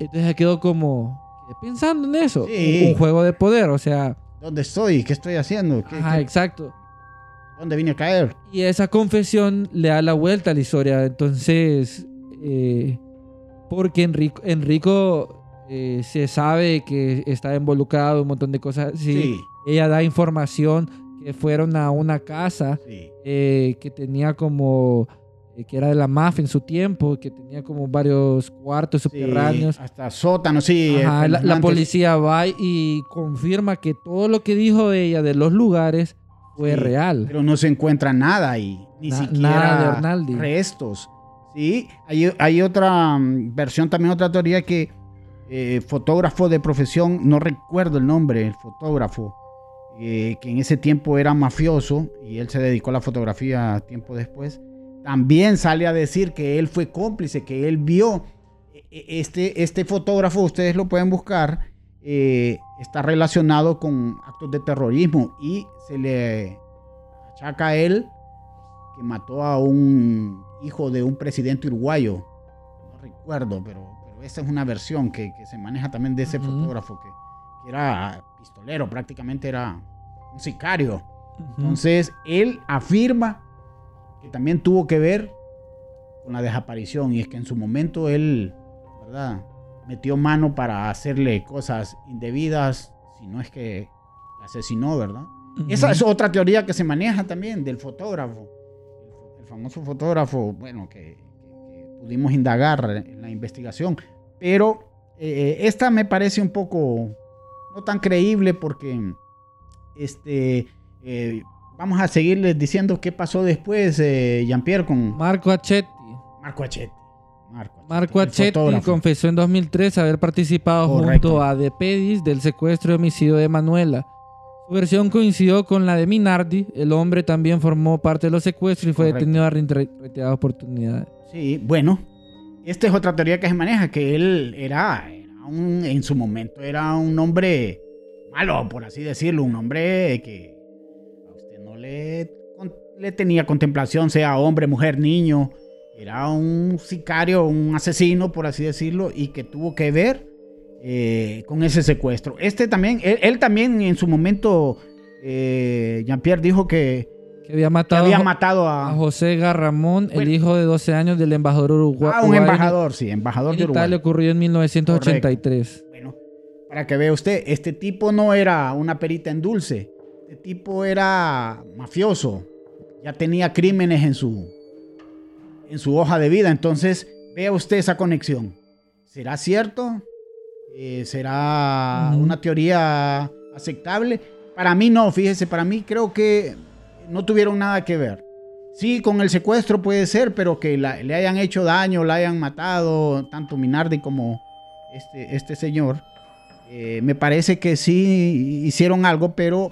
Entonces quedó como pensando en eso. Sí. Un juego de poder, o sea, ¿Dónde estoy? ¿Qué estoy haciendo? ¿Qué- ajá, qué- exacto. ¿Dónde vine a caer? Y esa confesión le da la vuelta a la historia. Entonces, eh, porque Enrico, Enrico eh, se sabe que está involucrado en un montón de cosas. Sí, Sí. Ella da información que fueron a una casa sí. eh, que tenía como, eh, que era de la mafia en su tiempo, que tenía como varios cuartos subterráneos. hasta sótano, sí. Ajá, la, la policía va y confirma que todo lo que dijo ella de los lugares fue real. Pero no se encuentra nada ahí. Ni Na- siquiera nada de Arnaldi. restos. Sí, hay, hay otra mm, versión, también otra teoría que eh, fotógrafo de profesión, no recuerdo el nombre, el fotógrafo, eh, que en ese tiempo era mafioso y él se dedicó a la fotografía tiempo después, también sale a decir que él fue cómplice, que él vio e- e- este, este fotógrafo, ustedes lo pueden buscar, eh, está relacionado con actos de terrorismo y se le achaca a él que mató a un hijo de un presidente uruguayo. No recuerdo, pero, pero esa es una versión que, que se maneja también de ese Ujú. fotógrafo que, que era pistolero, prácticamente era un sicario. Ujú. Entonces, él afirma que también tuvo que ver con la desaparición y es que en su momento él, ¿verdad? Metió mano para hacerle cosas indebidas, si no es que asesinó, ¿verdad? Ujú. Esa es otra teoría que se maneja también del fotógrafo. El, famoso fotógrafo, bueno, que- que pudimos indagar en la investigación. Pero eh, esta me parece un poco no tan creíble porque este, eh, vamos a seguirles diciendo qué pasó después, eh, Jean-Pierre, con Marco Achetti. Marco Achetti. Marco Achetti, Marco confesó en 2003 haber participado Correcto. junto a De Pedis del secuestro y homicidio de Manuela. Su versión coincidió con la de Minardi. El hombre también formó parte de los secuestros y fue Correcto. detenido a reiteradas oportunidades. Sí, bueno, esta es otra teoría que se maneja, que él era, un, en su momento era un hombre malo, por así decirlo, un hombre que a usted no le, tenía contemplación, sea hombre, mujer, niño, era un sicario, un asesino, por así decirlo, y que tuvo que ver eh, con ese secuestro. Este también, él, él también en su momento, eh, Jean-Pierre dijo que, Que había que matado había a- matado a a, José Garramón, el hijo de 12 años del embajador uruguayo. a un embajador, sí, embajador de Uruguay. Italia ocurrió en 1983. Bueno, para que vea usted, este tipo no era una perita en dulce. Este tipo era mafioso. Ya tenía crímenes en su, en su hoja de vida. Entonces, vea usted esa conexión. ¿Será cierto? Eh, ¿Será una teoría aceptable? Para mí no, fíjese, para mí creo que no tuvieron nada que ver. Sí, con el secuestro puede ser, pero que le hayan hecho daño, la hayan matado, tanto Minardi como este, este señor. eh, me parece que sí hicieron algo, pero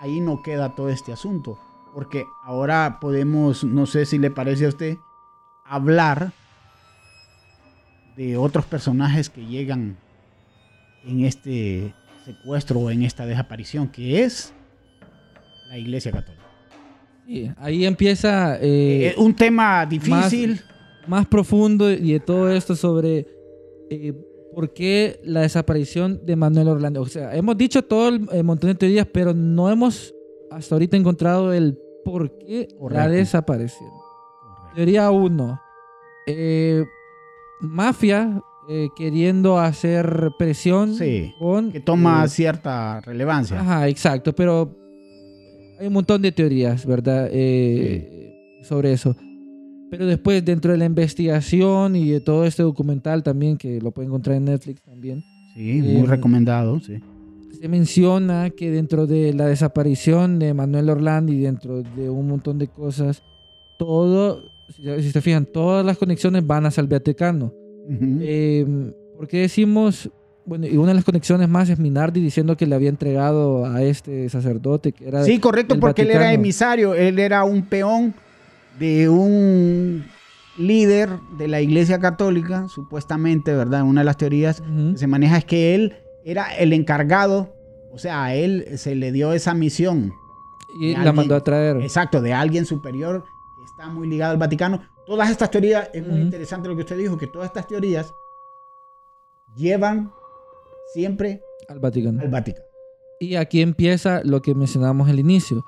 ahí no queda todo este asunto. Porque ahora podemos, no sé si le parece a usted, hablar de otros personajes que llegan en este secuestro o en esta desaparición, que es la Iglesia Católica. Sí, ahí empieza eh, Eh, un tema difícil. más profundo y de todo esto sobre eh, por qué la desaparición de Manuel Orlando. O sea, hemos dicho todo el, el montón de teorías, pero no hemos hasta ahorita encontrado el por qué la Correcto. desaparición. Teoría 1. mafia eh, queriendo hacer presión Sí, con... que toma eh, cierta relevancia. Ajá, exacto, pero hay un montón de teorías, ¿verdad? Eh, Sobre eso. Pero después, dentro de la investigación y de todo este documental también, que lo pueden encontrar en Netflix también, Sí, muy Eh, recomendado, sí. se menciona que dentro de la desaparición de Manuel Orlando y dentro de un montón de cosas, todo, si se fijan, todas las conexiones van hacia el Vaticano. Ujú. Eh, ¿Por qué decimos, bueno, y una de las conexiones más es Minardi diciendo que le había entregado a este sacerdote que era Sí, correcto, porque él era emisario, él era un peón de un líder de la Iglesia Católica, supuestamente, ¿verdad? Una de las teorías que se maneja es que él era el encargado, o sea, a él se le dio esa misión, y la alguien- mandó a traer. exacto, de alguien superior que está muy ligado al Vaticano. Todas estas teorías, es muy interesante lo que usted dijo, que todas estas teorías llevan siempre al Vaticano. al Vaticano. Y aquí empieza lo que mencionábamos al inicio.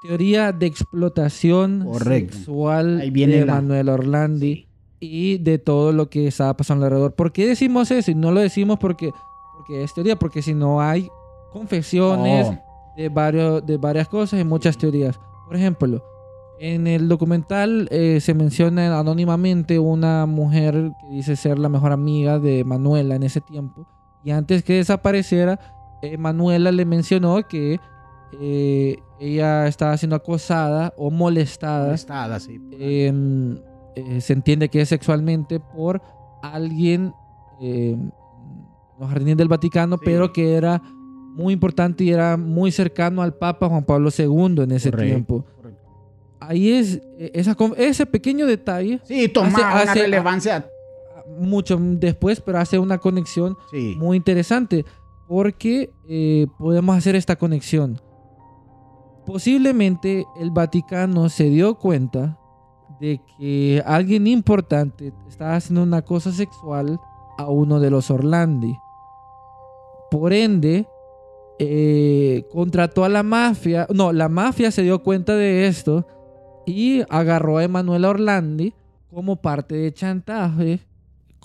Teoría de explotación Correcto. sexual Ahí viene de la- Manuel Orlandi y de todo lo que estaba pasando alrededor. ¿Por qué decimos eso? Y no lo decimos porque, porque es teoría, porque si no hay confesiones Oh, de, varios, de varias cosas y muchas teorías. Por ejemplo, en el documental eh, se menciona anónimamente una mujer que dice ser la mejor amiga de Manuela en ese tiempo. Y antes que desapareciera, eh, Manuela le mencionó que eh, ella estaba siendo acosada o molestada. molestada, sí. en- eh, se entiende que es sexualmente por alguien eh, en los jardines del Vaticano, Sí. pero que era muy importante y era muy cercano al Papa Juan Pablo II en ese Correcto, tiempo. Ahí es eh, esa, ese pequeño detalle, Sí, toma Hace- una hace- relevancia. Mucho después, pero hace una conexión Sí. muy interesante porque eh, podemos hacer esta conexión. Posiblemente el Vaticano se dio cuenta de que alguien importante estaba haciendo una cosa sexual a uno de los Orlandi. Por ende, eh, contrató a la mafia. No, la mafia se dio cuenta de esto y agarró a Emanuela Orlandi como parte de chantaje,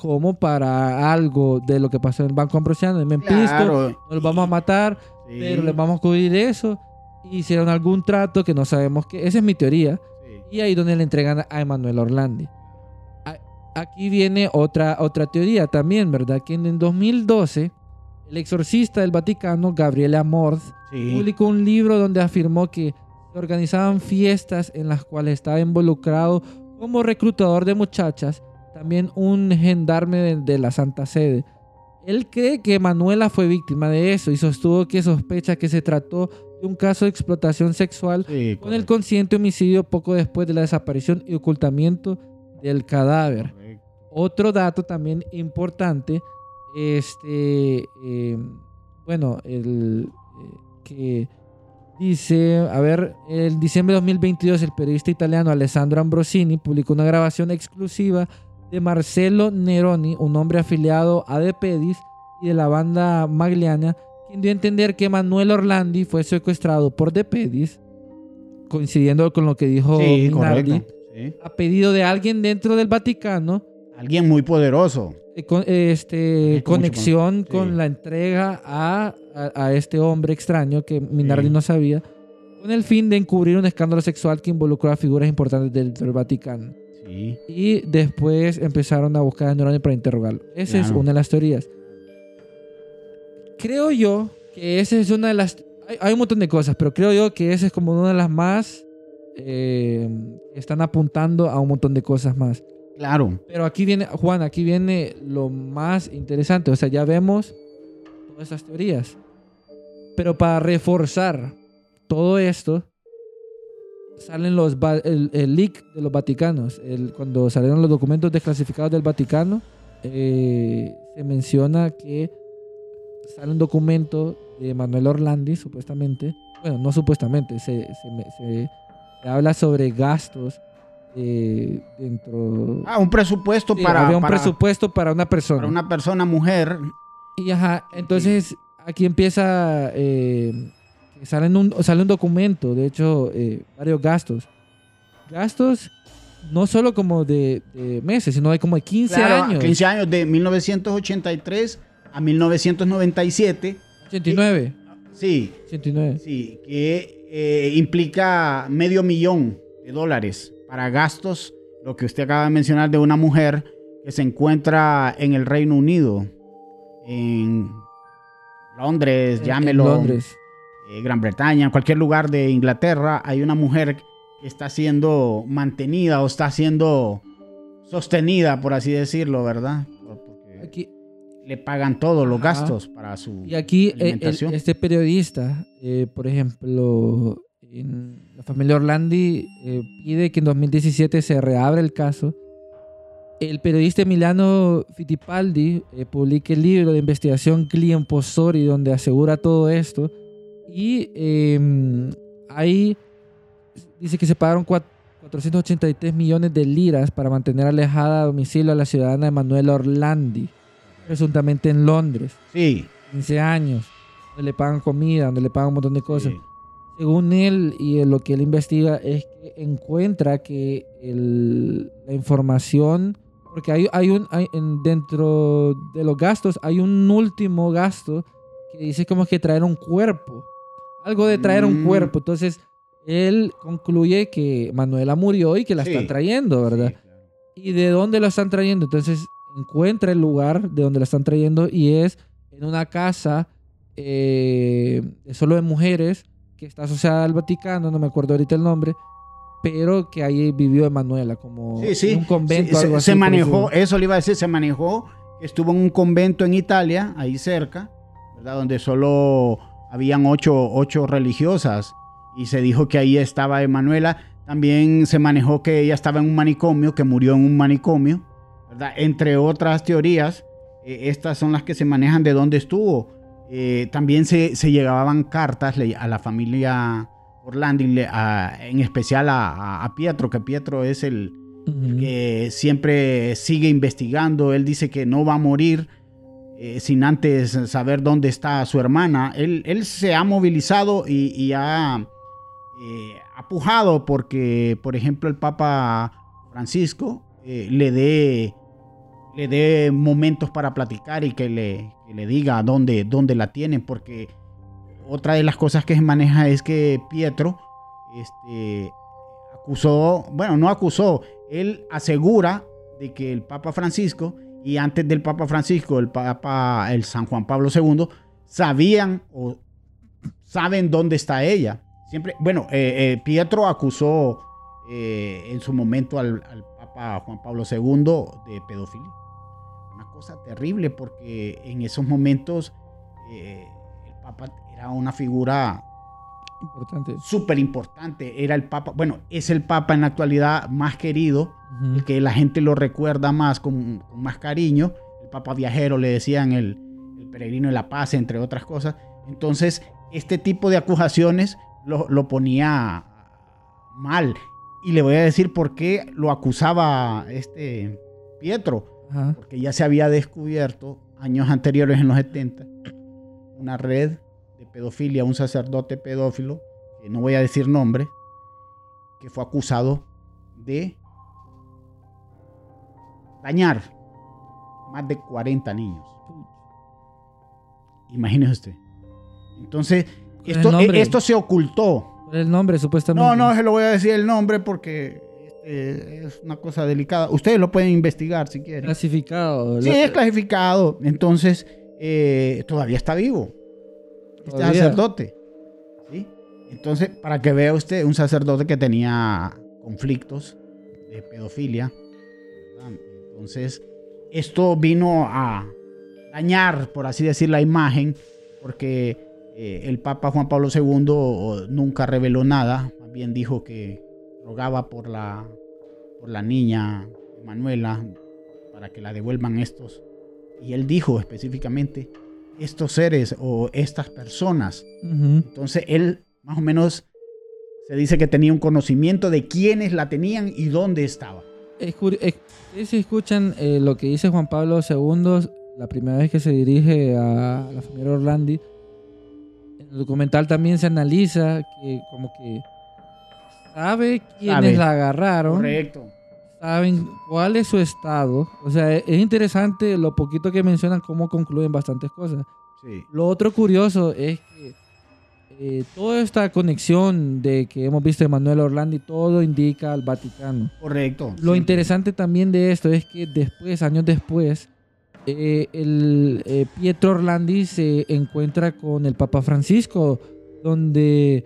como para algo de lo que pasó en el Banco Ambrosiano. Pisto, Claro. no los vamos a matar, Sí, pero les vamos a cubrir eso. Hicieron algún trato que no sabemos qué. Esa es mi teoría. sí. Y ahí donde le entregan a Emanuel Orlandi. Aquí viene otra, otra teoría también, ¿verdad? Que en el 2012, el exorcista del Vaticano, Gabriele Sí. publicó un libro donde afirmó que se organizaban fiestas en las cuales estaba involucrado como reclutador de muchachas, también un gendarme de, de la Santa Sede. Él cree que Manuela fue víctima de eso y sostuvo que sospecha que se trató de un caso de explotación sexual Sí, con el consciente homicidio poco después de la desaparición y ocultamiento del cadáver. correcto. Otro dato también importante, este, eh, bueno, el eh, que dice, a ver, el diciembre de 2022 el periodista italiano Alessandro Ambrosini publicó una grabación exclusiva de Marcelo Neroni, un hombre afiliado a De Pedis y de la banda Magliana, quien dio a entender que Manuel Orlandi fue secuestrado por De Pedis, coincidiendo con lo que dijo Sí, Minardi, correcto. sí. a pedido de alguien dentro del Vaticano Alguien muy poderoso. eh, con- este, con mucho conexión con- sí. la entrega a, a- a este hombre extraño que Minardi no sabía, con el fin de encubrir un escándalo sexual que involucró a figuras importantes del, del Vaticano. Sí. Y después empezaron a buscar a Neroni para interrogarlo. Esa es Claro. una de las teorías. Creo yo que esa es una de las... Hay, hay un montón de cosas, pero creo yo que esa es como una de las más... eh, están apuntando a un montón de cosas más. Claro. Pero aquí viene, Juan, aquí viene lo más interesante. O sea, ya vemos todas esas teorías. Pero para reforzar todo esto, salen los el, el leak de los Vaticanos. El, cuando salieron los documentos desclasificados del Vaticano, eh, se menciona que sale un documento de Manuel Orlandi, supuestamente. Bueno, no supuestamente, se, se se- se habla sobre gastos eh, dentro Ah, un presupuesto Sí, para, había un para- presupuesto para una persona. para una persona mujer. Y ajá, entonces aquí empieza, eh, que salen un, sale un documento, de hecho, eh, varios gastos. Gastos no solo como de, de meses, sino de como de 15 Claro, años. 15 años de 1983 a 1997. 89. Sí, 89. sí, que eh, implica medio millón de dólares para gastos, lo que usted acaba de mencionar de una mujer que se encuentra en el Reino Unido, en Londres, llámelo, En Londres. Eh, Gran Bretaña, en cualquier lugar de Inglaterra, hay una mujer que está siendo mantenida o está siendo sostenida, por así decirlo, ¿verdad? Por, Aquí, le pagan todos los Ajá. gastos para su y aquí eh, el- alimentación. este periodista, eh, por ejemplo, en la familia Orlandi eh, pide que en 2017 se reabra el caso. El periodista Emiliano Fittipaldi eh, publica el libro de investigación Client Postori donde asegura todo esto. Y eh, ahí dice que se pagaron cua- 483 millones de liras para mantener alejada a domicilio a la ciudadana Emanuela Orlandi, presuntamente en Londres. Sí, 15 años, donde le pagan comida, donde le pagan un montón de cosas. sí. Según él y lo que él investiga es que encuentra que el- la información, porque hay, hay un, hay- en- dentro de los gastos hay un último gasto que dice como que traer un cuerpo, algo de traer un Mm. cuerpo. Entonces él concluye que Manuela murió y que la Sí. están trayendo, ¿verdad? Sí, claro. ¿Y de dónde lo están trayendo? Entonces encuentra el lugar de donde lo están trayendo y es en una casa eh, solo de mujeres que está asociada al Vaticano, no me acuerdo ahorita el nombre, pero que ahí vivió Emanuela, como Sí, sí. en un convento. Sí, se, algo así se manejó, eso le iba a decir, se manejó, estuvo en un convento en Italia, ahí cerca, ¿verdad? Donde solo habían ocho, ocho religiosas y se dijo que ahí estaba Emanuela. También se manejó que ella estaba en un manicomio, que murió en un manicomio, ¿verdad? Entre otras teorías, eh, estas son las que se manejan de dónde estuvo. Eh, también se, se llegaban cartas a la familia Orlandi, le- a- en especial a, Pietro, que Pietro es el, que siempre sigue investigando. Él dice que no va a morir eh, sin antes saber dónde está su hermana. Él, él se ha movilizado y, ha, eh, porque, por ejemplo, el Papa Francisco eh, le dé le dé momentos para platicar y que le, le diga dónde, dónde la tienen, porque otra de las cosas que se maneja es que Pietro este, acusó, bueno, no acusó, él asegura de que el Papa Francisco y antes del Papa Francisco, el Papa, el San Juan Pablo II, sabían o saben dónde está ella. Siempre, bueno, eh, eh, Pietro acusó eh, en su momento al, al Papa Juan Pablo II de pedofilia. Una cosa terrible porque en esos momentos el Papa era una figura Importante. súper importante. Era el Papa, bueno, es el Papa en la actualidad más querido, el que la gente lo recuerda más con, con más cariño. El Papa viajero le decían el, el peregrino de la paz, entre otras cosas. Entonces, este tipo de acusaciones lo, lo ponía mal. Y le voy a decir por qué lo acusaba este Pietro Ajá. porque ya se había descubierto años anteriores en los 70 una red pedofilia, un sacerdote pedófilo, que no voy a decir nombre, que fue acusado de dañar más de 40 niños. Imagínese usted. Entonces, es esto, esto se ocultó. ¿Cuál es el nombre, supuestamente? No, no se lo voy a decir el nombre porque este, es una cosa delicada. Ustedes lo pueden investigar si quieren. Clasificado. Sí, es clasificado. Entonces, eh, todavía está vivo. Este sacerdote. ¿sí? Entonces, para que vea usted, un sacerdote que tenía conflictos de pedofilia. ¿verdad? Entonces, esto vino a dañar, por así decir, la imagen, porque eh, el Papa Juan Pablo II nunca reveló nada, más bien dijo que rogaba por la, por la niña Manuela para que la devuelvan estos. Y él dijo específicamente, estos seres o estas personas. Entonces él más o menos se dice que tenía un conocimiento de quiénes la tenían y dónde estaba. Si escuchan eh, lo que dice Juan Pablo II la primera vez que se dirige a la familia Orlandi. En el documental también se analiza que como que sabe quiénes Sabe. la agarraron, Correcto. Saben cuál es su estado. O sea, es, es interesante lo poquito que mencionan cómo concluyen bastantes cosas. Sí. Lo otro curioso es que eh, toda esta conexión de que hemos visto de Manuel Orlandi, todo indica al Vaticano. Correcto. Lo interesante también de esto es que después, años después, eh, el eh, Pietro Orlandi se encuentra con el Papa Francisco, donde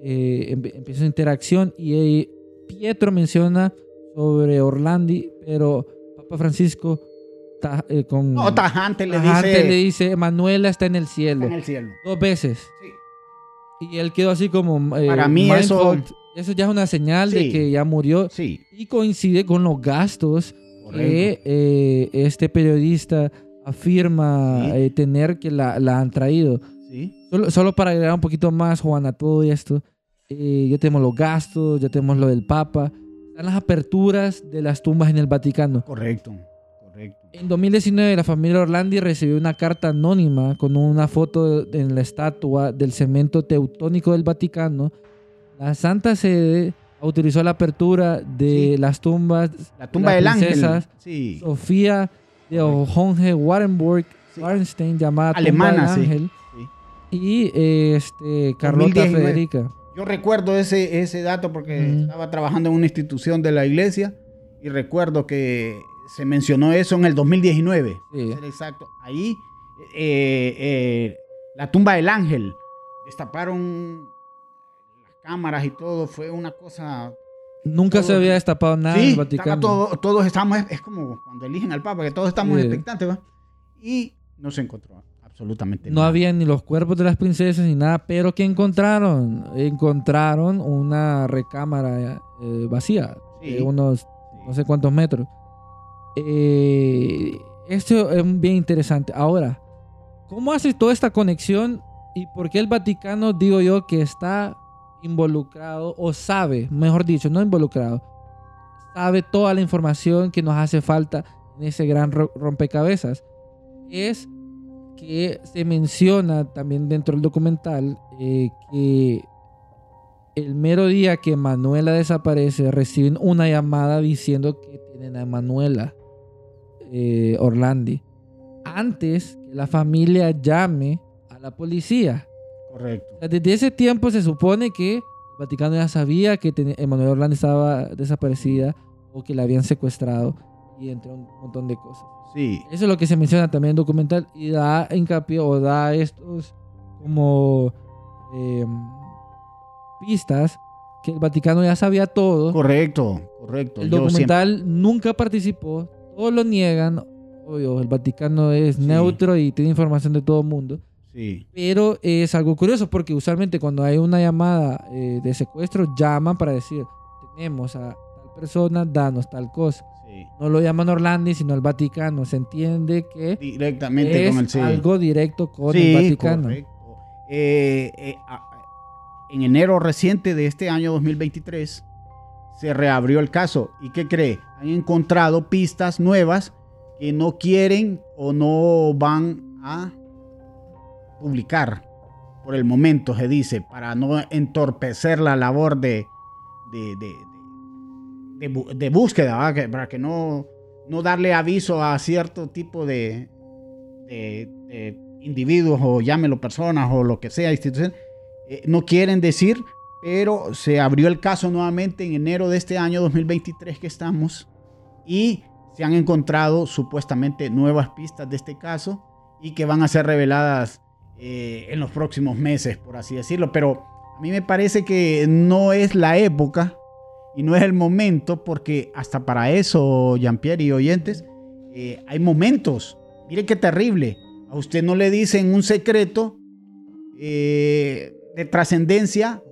empieza una interacción y Pietro menciona sobre Orlandi, pero Papa Francisco ta- eh, con No, tajante le tajante dice. le dice, Manuela está en el cielo. en el cielo. Dos veces. Sí. Y él quedó así como... eh, Para mí eso-. Eso ya es una señal de que ya murió. Sí, Y coincide con los gastos correcto. que eh, este periodista afirma Sí. eh, tener que la, la han traído. Sí, Solo, solo para agregar un poquito más, Juan, a todo esto, eh, ya tenemos los gastos, ya tenemos lo del Papa, están las aperturas de las tumbas en el Vaticano. correcto. Correcto. En 2019, la familia Orlandi recibió una carta anónima con una foto en la estatua del cemento teutónico del Vaticano. La Santa Sede autorizó la apertura de Sí. las tumbas La tumba las del ángel. princesas Sí. Sofía de Hohenge-Warenburg, Sí. Warnstein, llamada Alemana, Tumba del Ángel, y este, Carlota 2019. Federica. Yo recuerdo ese, ese dato porque estaba trabajando en una institución de la iglesia y recuerdo que se mencionó eso en el 2019. Sí. para ser exacto. Ahí, eh, eh, la tumba del ángel, destaparon las cámaras y todo, fue una cosa... Nunca se había destapado nada en sí, el estaba Vaticano. todo- todos estamos, es como cuando eligen al Papa, que todos estamos Sí. expectantes, ¿va? Y no se encontró absolutamente No nada. había ni los cuerpos de las princesas ni nada, pero ¿qué encontraron? Encontraron una recámara eh, vacía, Sí. de unos no sé cuántos metros. Eh, esto es bien interesante. Ahora, ¿cómo haces toda esta conexión y por qué el Vaticano, digo yo, que está involucrado o sabe, mejor dicho, no involucrado, sabe toda la información que nos hace falta en ese gran ro- rompecabezas? Es que se menciona también dentro del documental eh, que el mero día que Manuela desaparece reciben una llamada diciendo que tienen a Manuela eh, Orlandi antes que la familia llame a la policía. Correcto. O sea, desde ese tiempo se supone que el Vaticano ya sabía que Emanuela Orlandi estaba desaparecida o que la habían secuestrado y entre un montón de cosas. Sí. Eso es lo que se menciona también en el documental y da hincapié o da estos como em, pistas que el Vaticano ya sabía todo. Correcto, correcto. El Yo documental nunca participó, todos lo niegan. Obvio, el Vaticano es Sí. neutro y tiene información de todo el mundo. sí. Pero es algo curioso porque usualmente cuando hay una llamada eh, de secuestro, llaman para decir, tenemos a tal persona, danos tal cosa. Sí. No lo llaman Orlandi, sino el Vaticano. Se entiende que Directamente es con el sí. algo directo con Sí, el Vaticano. Eh, eh, en enero reciente de este año 2023 se reabrió el caso. ¿Y qué cree? Han encontrado pistas nuevas que no quieren o no van a publicar por el momento, se dice, para no entorpecer la labor de, de, de- de- de búsqueda, ¿va? Que- para que no, no darle aviso a cierto tipo de, de- de individuos o llámelo personas o lo que sea, institución, eh, no quieren decir, pero se abrió el caso nuevamente en enero de este año 2023 que estamos y se han encontrado supuestamente nuevas pistas de este caso y que van a ser reveladas eh, en los próximos meses, por así decirlo. Pero a mí me parece que no es la época y no es el momento porque hasta para eso, Jean-Pierre y oyentes, eh, hay momentos. Mire qué terrible. A usted no le dicen un secreto eh, de trascendencia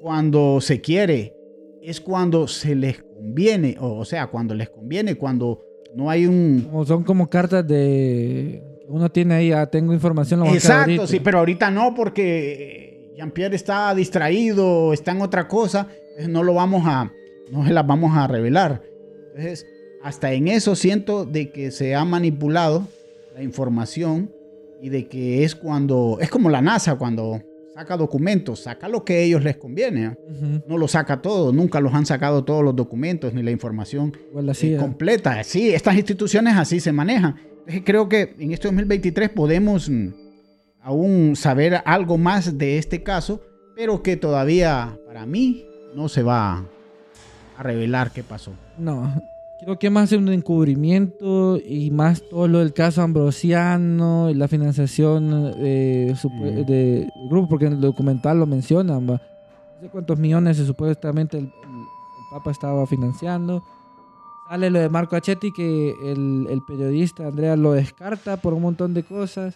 cuando se quiere. Es cuando se les conviene. O, o sea, cuando les conviene, cuando no hay un... Como son como cartas de... Uno tiene ahí, ah, tengo información. lo Exacto, sí, pero ahorita no porque Jean-Pierre está distraído, está en otra cosa, no lo vamos a, no se las vamos a revelar. Entonces, hasta en eso siento de que se ha manipulado la información y de que es cuando, es como la NASA cuando saca documentos, saca lo que a ellos les conviene. Ujú. No lo saca todo, nunca los han sacado todos los documentos ni la información eh, completa. Sí, estas instituciones así se manejan. Entonces, creo que en este 2023 podemos mm, aún saber algo más de este caso, pero que todavía para mí no se va a revelar qué pasó. No, creo que más un encubrimiento y más todo lo del caso Ambrosiano y la financiación eh, Mm. de- del grupo, porque en el documental lo mencionan, va. No sé cuántos millones eh, supuestamente el, el- el Papa estaba financiando. Sale lo de Marco Achetti que el, el periodista Andrea lo descarta por un montón de cosas.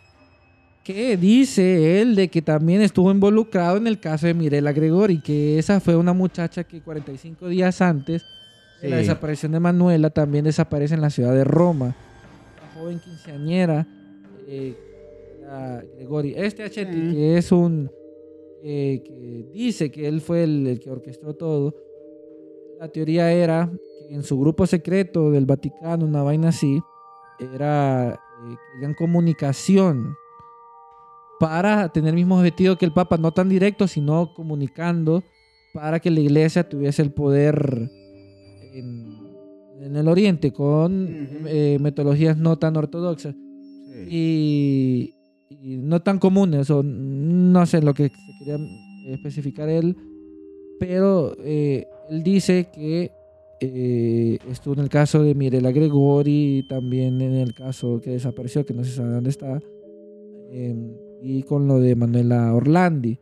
Que dice él de que también estuvo involucrado en el caso de Mirela Gregori, que esa fue una muchacha que 45 días antes de la desaparición de Manuela también desaparece en la ciudad de Roma. La joven quinceañera eh, Gregori. Este Achetti, que es un. eh, que dice que él fue el, el que orquestó todo. La teoría era que en su grupo secreto del Vaticano, una vaina así, era. eh, querían comunicación para tener el mismo objetivo que el Papa, no tan directo, sino comunicando para que la iglesia tuviese el poder en, en el Oriente con Ujú. eh, metodologías no tan ortodoxas Sí. y, y no tan comunes, o no sé lo que se quería especificar él, pero eh, él dice que eh, estuvo en el caso de Mirela Gregori, también en el caso que desapareció, que no se sabe dónde está, eh, y con lo de Manuela Orlandi.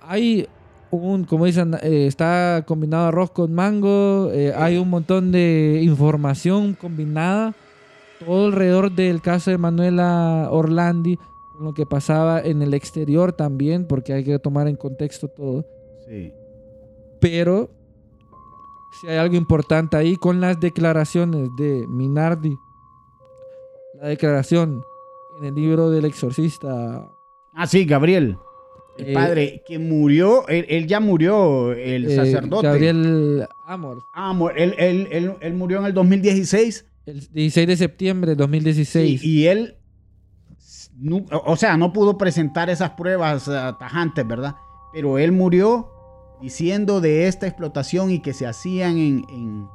Hay un, como dicen, eh, está combinado arroz con mango, eh, hay un montón de información combinada todo alrededor del caso de Manuela Orlandi, con lo que pasaba en el exterior también, porque hay que tomar en contexto todo. Sí. Pero si hay algo importante ahí con las declaraciones de Minardi, la declaración en el libro del exorcista. Ah, sí, Gabriel. El Eh, padre que murió, él, él ya murió, el eh, sacerdote. Gabriel Amor, mu- él, él- él- él murió en el 2016. el 16 de septiembre de 2016. Sí, y él, o sea, no pudo presentar esas pruebas ah, tajantes, ¿verdad? Pero él murió diciendo de esta explotación y que se hacían en, en-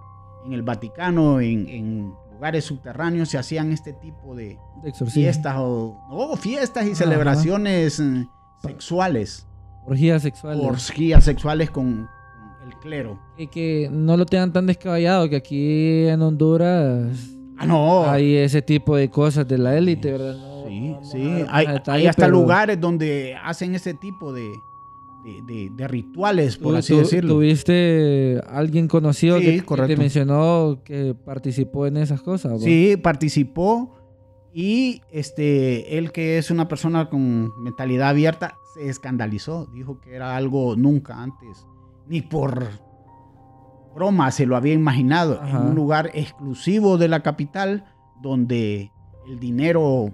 en el Vaticano, en, en lugares subterráneos, se hacían este tipo de exorcismo. fiestas o no, fiestas y celebraciones eh, sexuales, Orgías sexuales. orgías sexuales con, con el clero. que, que no lo tengan tan descabellado, que aquí en Honduras Ah, no. hay ese tipo de cosas de la élite, ¿verdad? No- Sí, no sí. Hay, hasta pero lugares donde hacen ese tipo de, de, de- de rituales, por así decirlo. ¿Tuviste alguien conocido Sí, que- que, te correcto. mencionó que participó en esas cosas? Sí, participó y este, él que es una persona con mentalidad abierta, se escandalizó. Dijo que era algo nunca antes, ni por broma se lo había imaginado. Ajá. En un lugar exclusivo de la capital, donde el dinero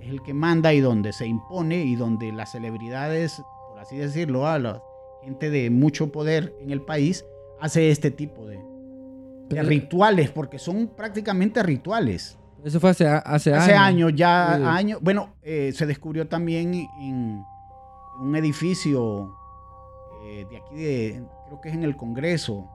es el que manda y donde se impone y donde las celebridades, por así decirlo, a la gente de mucho poder en el país, hace este tipo de, rituales, porque son prácticamente rituales. Eso fue hace, hace, Hace años, ya Sí. años. Bueno, eh, se descubrió también en un edificio eh, de aquí de, creo que es en el Congreso,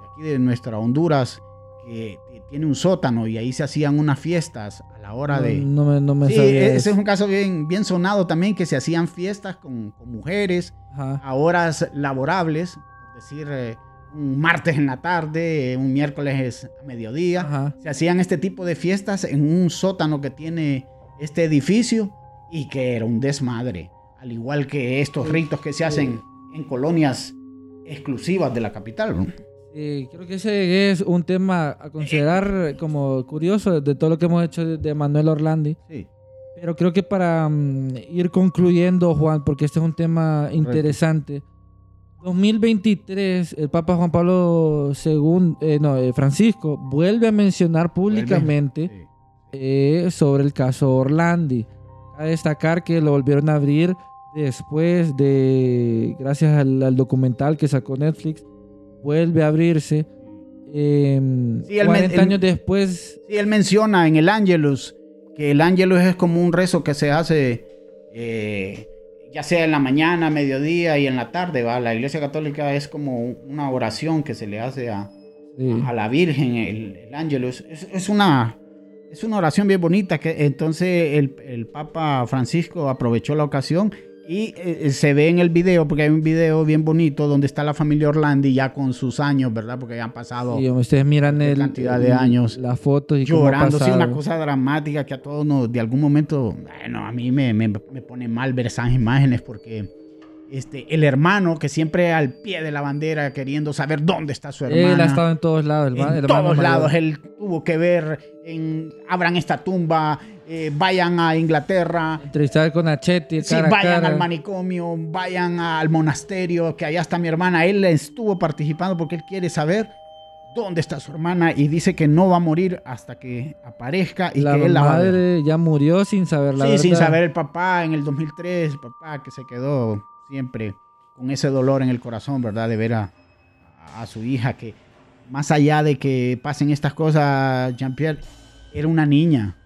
de aquí de nuestra Honduras, que, tiene un sótano y ahí se hacían unas fiestas la hora No, de... no me, no me Sí, sabía ese eso. es un caso bien, bien sonado también, que se hacían fiestas con, con mujeres Ajá. a horas laborables, es decir, eh, un martes en la tarde, un miércoles a mediodía. Ajá. Se hacían este tipo de fiestas en un sótano que tiene este edificio y que era un desmadre, al igual que estos ritos que se hacen en colonias exclusivas de la capital. Sí, creo que ese es un tema a considerar como curioso de todo lo que hemos hecho de, Manuel Orlandi. Sí. Pero creo que para mm, ir concluyendo, Juan, porque este es un tema interesante. 2023, el Papa Juan Pablo II, eh, no, eh, Francisco, vuelve a mencionar públicamente Sí. eh, sobre el caso Orlandi. A destacar que lo volvieron a abrir después de, gracias al, al documental que sacó Netflix, vuelve a abrirse. em, Sí, el 40 men- el- años después, Sí, él menciona en el Ángelus que el Ángelus es como un rezo que se hace eh, ya sea en la mañana, mediodía y en la tarde. ¿va? La Iglesia Católica es como una oración que se le hace a, sí, a la Virgen, el, el Ángelus. Es, es una, es una oración bien bonita. Que, entonces el, el Papa Francisco aprovechó la ocasión y eh, se ve en el video, porque hay un video bien bonito donde está la familia Orlandi ya con sus años, ¿verdad? Porque ya han pasado sí, ustedes miran el, cantidad de años las fotos y llorando. Sí, una cosa dramática que a todos nos, de algún momento, bueno, a mí me, me, me pone mal ver esas imágenes porque Este, el hermano que siempre al pie de la bandera queriendo saber dónde está su hermana. Él ha estado en todos lados. El, en hermano todos mayor. lados. Él tuvo que ver en abran esta tumba, eh, vayan a Inglaterra, Entrevistar con Achetti, sí, vayan cara. al manicomio, vayan al monasterio, que allá está mi hermana. Él estuvo participando porque él quiere saber dónde está su hermana y dice que no va a morir hasta que aparezca y la que él la va a ver. madre ya murió sin saber la sí, verdad. sin saber el papá en el 2003, el papá que se quedó siempre con ese dolor en el corazón, ¿verdad? De ver a, a su hija que más allá de que pasen estas cosas, Jean-Pierre, era una niña,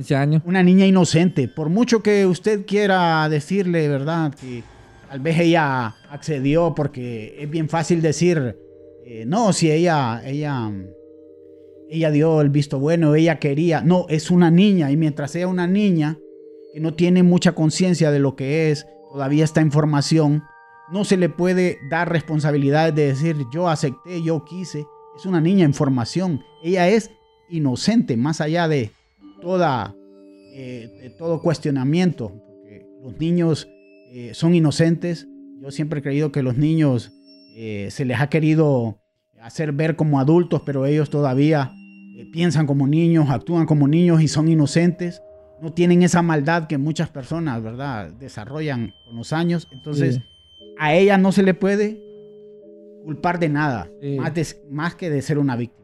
15 años. una niña inocente. Por mucho que usted quiera decirle, ¿verdad? Que tal vez ella accedió porque es bien fácil decir, eh, no, si ella, ella, ella dio el visto bueno, ella quería. No, es una niña y mientras sea una niña que no tiene mucha conciencia de lo que es, todavía está en formación, no se le puede dar responsabilidades de decir yo acepté, yo quise. Es una niña en formación. Ella es inocente, más allá de toda eh, todo cuestionamiento. Porque los niños eh, son inocentes. Yo siempre he creído que los niños eh, se les ha querido hacer ver como adultos, pero ellos todavía piensan como niños, actúan como niños y son inocentes. No tienen esa maldad que muchas personas, ¿verdad?, desarrollan con los años. Entonces, Sí. a ella no se le puede culpar de nada, Sí. más, de- más que de ser una víctima.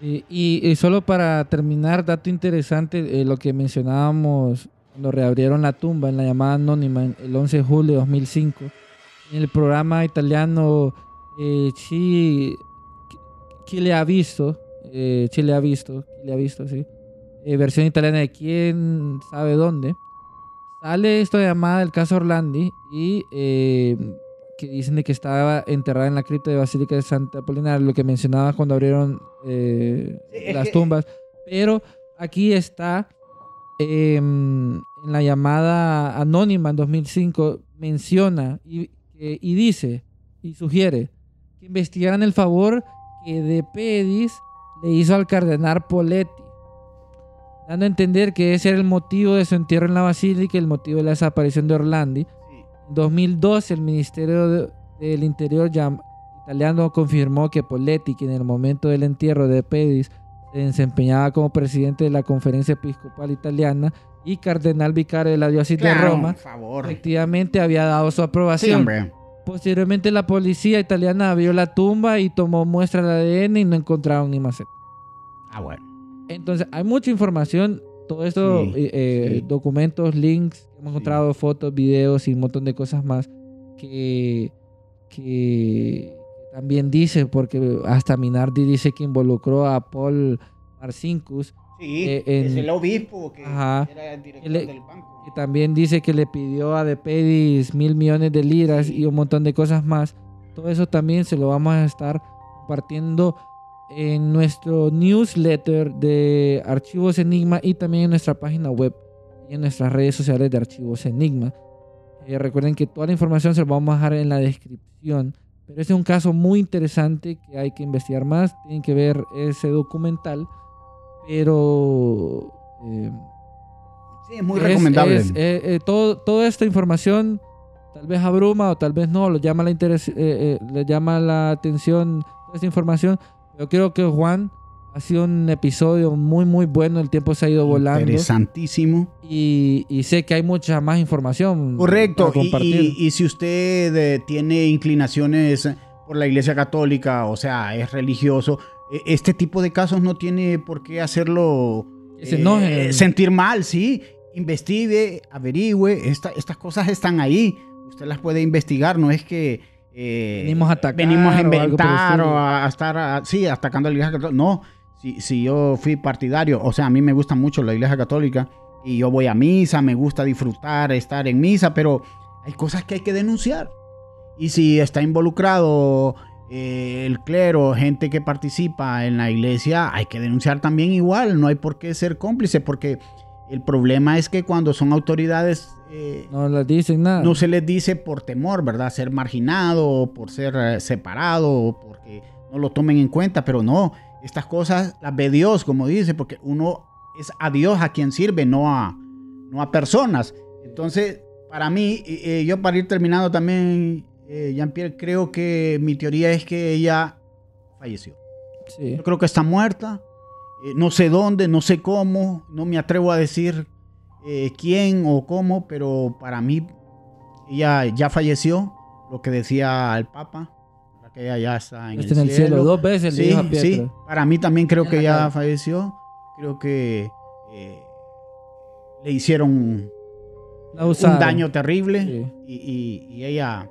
Y, y- solo para terminar, dato interesante, eh, lo que mencionábamos cuando reabrieron la tumba en la llamada anónima el 11 de julio de 2005, en el programa italiano eh, Chi, Chi le ha visto, eh, Chi le ha visto, Chi le ha visto, sí, eh, versión italiana de quién sabe dónde, sale esta llamada del caso Orlandi y eh, que dicen de que estaba enterrada en la cripta de Basílica de Santa Apolinar, lo que mencionaba cuando abrieron eh, las que- tumbas. Pero aquí está em, en la llamada anónima en 2005, menciona y, eh, y dice y sugiere que investigaran el favor que De Pedis le hizo al cardenal Poletti, dando a entender que ese era el motivo de su entierro en la basílica y el motivo de la desaparición de Orlandi. En 2012, el Ministerio de- del Interior llam- italiano confirmó que Poletti, que en el momento del entierro de Pedis se desempeñaba como presidente de la Conferencia Episcopal Italiana y cardenal vicario de la diócesis de Roma, favor. efectivamente había dado su Sí, aprobación. hombre. Posteriormente, la policía italiana abrió la tumba y tomó muestra de ADN y no encontraron ni maceta. Ah, bueno. Entonces, hay mucha información. Todo esto, Sí, eh, eh, sí. documentos, links, hemos Sí. encontrado fotos, videos y un montón de cosas más que, que también dice, porque hasta Minardi dice que involucró a Paul Marcinkus, Sí, Eh, en- es el obispo que Ajá. era el director Él- del banco. que también dice que le pidió a De Pedis mil millones de liras Sí. y un montón de cosas más. Todo eso también se lo vamos a estar compartiendo en nuestro newsletter de Archivos Enigma y también en nuestra página web y en nuestras redes sociales de Archivos Enigma. Eh, recuerden que toda la información se la vamos a dejar en la descripción. Pero este es un caso muy interesante que hay que investigar más. Tienen que ver ese documental. Pero eh, Sí, es muy es- recomendable. es, eh, eh, todo, toda esta información tal vez abruma o tal vez no, lo llama la interes- eh, eh, le llama la atención toda esta información. Yo creo que Juan ha sido un episodio muy muy bueno, el tiempo se ha ido volando Interesantísimo. y, y sé que hay mucha más información. Correcto. para Y, compartir. y- y si usted eh, tiene inclinaciones por la Iglesia Católica, o sea, es religioso, eh, este tipo de casos no tiene por qué hacerlo se eh, sentir mal, sí. Investigue, averigüe. esta- estas cosas están ahí. Usted las puede investigar. No es que eh, Venimos a atacar venimos a inventar o a, a estar, a- sí, atacando a la Iglesia Católica. No. Si, si yo fui partidario, o sea, a mí me gusta mucho la Iglesia Católica y yo voy a misa, me gusta disfrutar, estar en misa, pero hay cosas que hay que denunciar. Y si está involucrado eh, el clero, gente que participa en la iglesia, hay que denunciar también igual. No hay por qué ser cómplice, porque el problema es que cuando son autoridades eh, no les dicen nada. no se les dice por temor, ¿verdad? Ser marginado, o por ser eh, separado, o porque no lo tomen en cuenta, pero no, estas cosas las ve Dios, como dice, porque uno es a Dios a quien sirve, no a, no a personas. Entonces, para mí, eh, yo para ir terminando también, eh, Jean-Pierre, creo que mi teoría es que ella falleció. Sí. Yo creo que está muerta. Eh, no sé dónde, no sé cómo, no me atrevo a decir eh, quién o cómo, pero para mí ella ya falleció, lo que decía el Papa, que ella ya está en, Está en el cielo. Dos veces Sí, sí, para mí también creo que ya falleció. Creo que eh, le hicieron un daño terrible Sí. y, y- y ella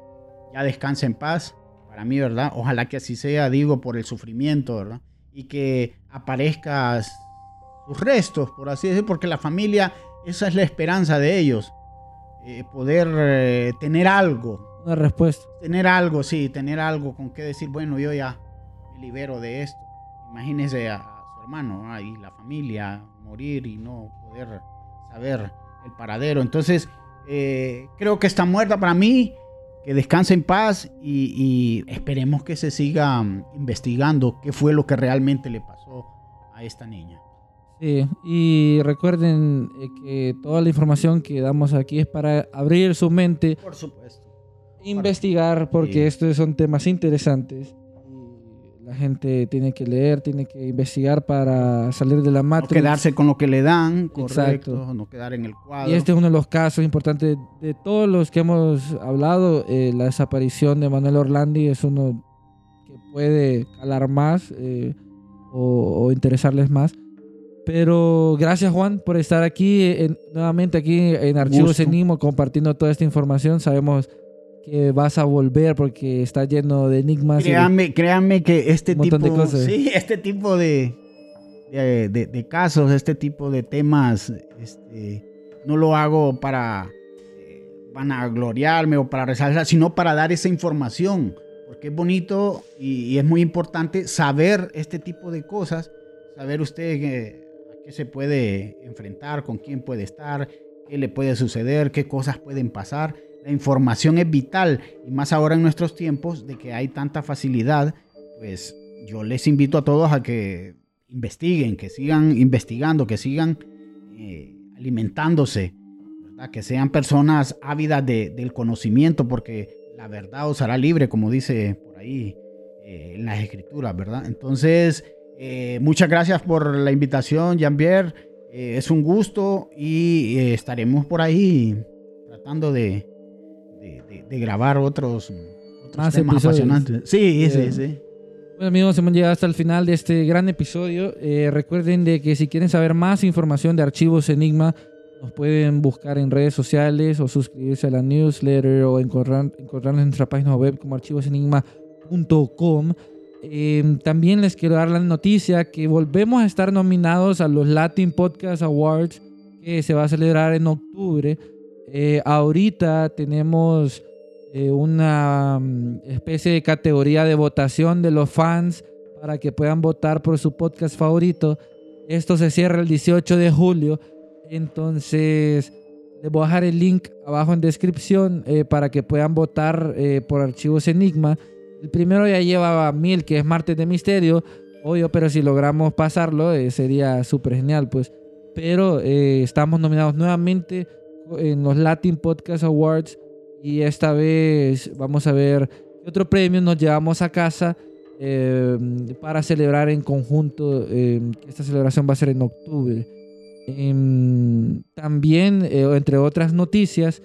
ya descansa en paz. Para mí, ¿verdad? Ojalá que así sea, digo, por el sufrimiento, ¿verdad? Y que aparezca sus restos, por así decirlo, porque la familia, esa es la esperanza de ellos. eh, poder eh, tener algo, Una respuesta. tener algo, sí, tener algo con que decir, bueno, yo ya me libero de esto. Imagínese a, a su hermano ¿no? y la familia morir y no poder saber el paradero. Entonces, eh, creo que está muerta para mí, que descanse en paz y, y esperemos que se siga mm, investigando qué fue lo que realmente le pasó a esta niña. Sí, y recuerden eh, que toda la información que damos aquí es para abrir su mente, Por supuesto. investigar, porque Sí. estos son temas interesantes. La gente tiene que leer, tiene que investigar para salir de la No matriz. quedarse con lo que le dan, correcto, Exacto. no quedar en el cuadro. Y este es uno de los casos importantes de todos los que hemos hablado. eh, la desaparición de Manuel Orlandi es uno que puede calar más eh, o, o interesarles más. Pero gracias Juan por estar aquí en- nuevamente aquí en Archivos. Enigmo compartiendo toda esta información. Sabemos que vas a volver porque está lleno de enigmas. y de- Créanme, créanme que este tipo, de cosas. sí, este tipo de, de, de- de casos, este tipo de temas, este, no lo hago para eh, vanagloriarme o para resaltar, sino para dar esa información, porque es bonito y, y es muy importante saber este tipo de cosas, saber usted que- a qué se puede enfrentar, con quién puede estar, qué le puede suceder, qué cosas pueden pasar. La información es vital y más ahora en nuestros tiempos de que hay tanta facilidad, pues yo les invito a todos a que investiguen, que sigan investigando, que sigan eh, alimentándose, ¿verdad? que sean personas ávidas de- del conocimiento, porque la verdad os hará libre, como dice por ahí eh, en las escrituras, ¿verdad? Entonces, eh, muchas gracias por la invitación, Jean-Pierre. Es un gusto y estaremos por ahí tratando de, de- grabar otros, otros Más temas episodios. apasionantes. Sí, sí, Eh, sí. Bueno amigos, hemos llegado hasta el final de este gran episodio. Eh, recuerden de que si quieren saber más información de Archivos Enigma, nos pueden buscar en redes sociales o suscribirse a la newsletter o encontrar, encontrarnos en nuestra página web como archivosenigma.com. Eh, también les quiero dar la noticia que volvemos a estar nominados a los Latin Podcast Awards que se va a celebrar en octubre. Eh, ahorita tenemos eh, una mm, especie de categoría de votación de los fans para que puedan votar por su podcast favorito. Esto se cierra el 18 de julio. Entonces, les voy a dejar el link abajo en descripción eh, para que puedan votar eh, por Archivos Enigma. El primero ya lleva mil, que es Martes de Misterio. Obvio, pero si logramos pasarlo, sería súper genial, pues. Pero estamos nominados nuevamente en los Latin Podcast Awards y esta vez vamos a ver qué otro premio nos llevamos a casa eh, para celebrar en conjunto. eh, esta celebración va a ser en octubre. Em, también, eh, entre otras noticias,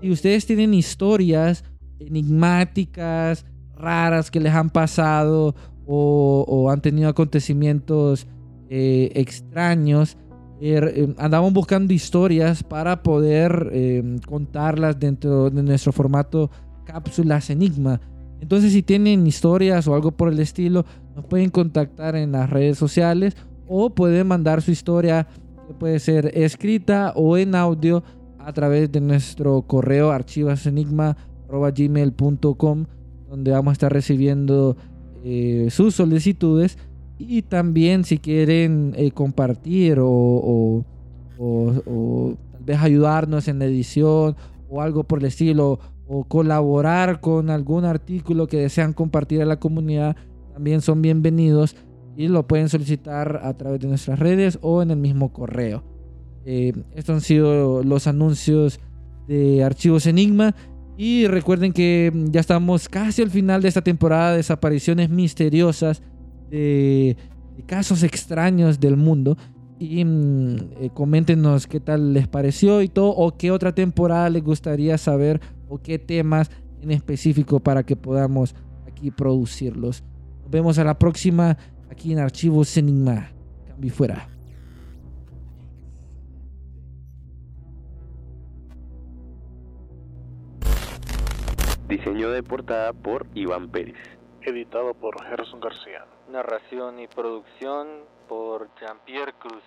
si ustedes tienen historias enigmáticas, raras que les han pasado o, o han tenido acontecimientos extraños, eh, andamos buscando historias para poder eh, contarlas dentro de nuestro formato cápsulas enigma. Entonces si tienen historias o algo por el estilo, nos pueden contactar en las redes sociales o pueden mandar su historia que puede ser escrita o en audio a través de nuestro correo archivasenigma.gmail.com donde vamos a estar recibiendo eh, sus solicitudes y también si quieren eh, compartir o, o- o- tal vez ayudarnos en la edición o algo por el estilo o colaborar con algún artículo que desean compartir a la comunidad también son bienvenidos y lo pueden solicitar a través de nuestras redes o en el mismo correo. Eh, estos han sido los anuncios de Archivos Enigma. Y recuerden que ya estamos casi al final de esta temporada de desapariciones misteriosas de, de casos extraños del mundo. Y mm, eh, coméntenos qué tal les pareció y todo, o qué otra temporada les gustaría saber, o qué temas en específico para que podamos aquí producirlos. Nos vemos a la próxima aquí en Archivos Enigma. Cambio y fuera. Diseño de portada por Iván Pérez. Editado por Gerson García. Narración y producción por Jean-Pierre Cruz.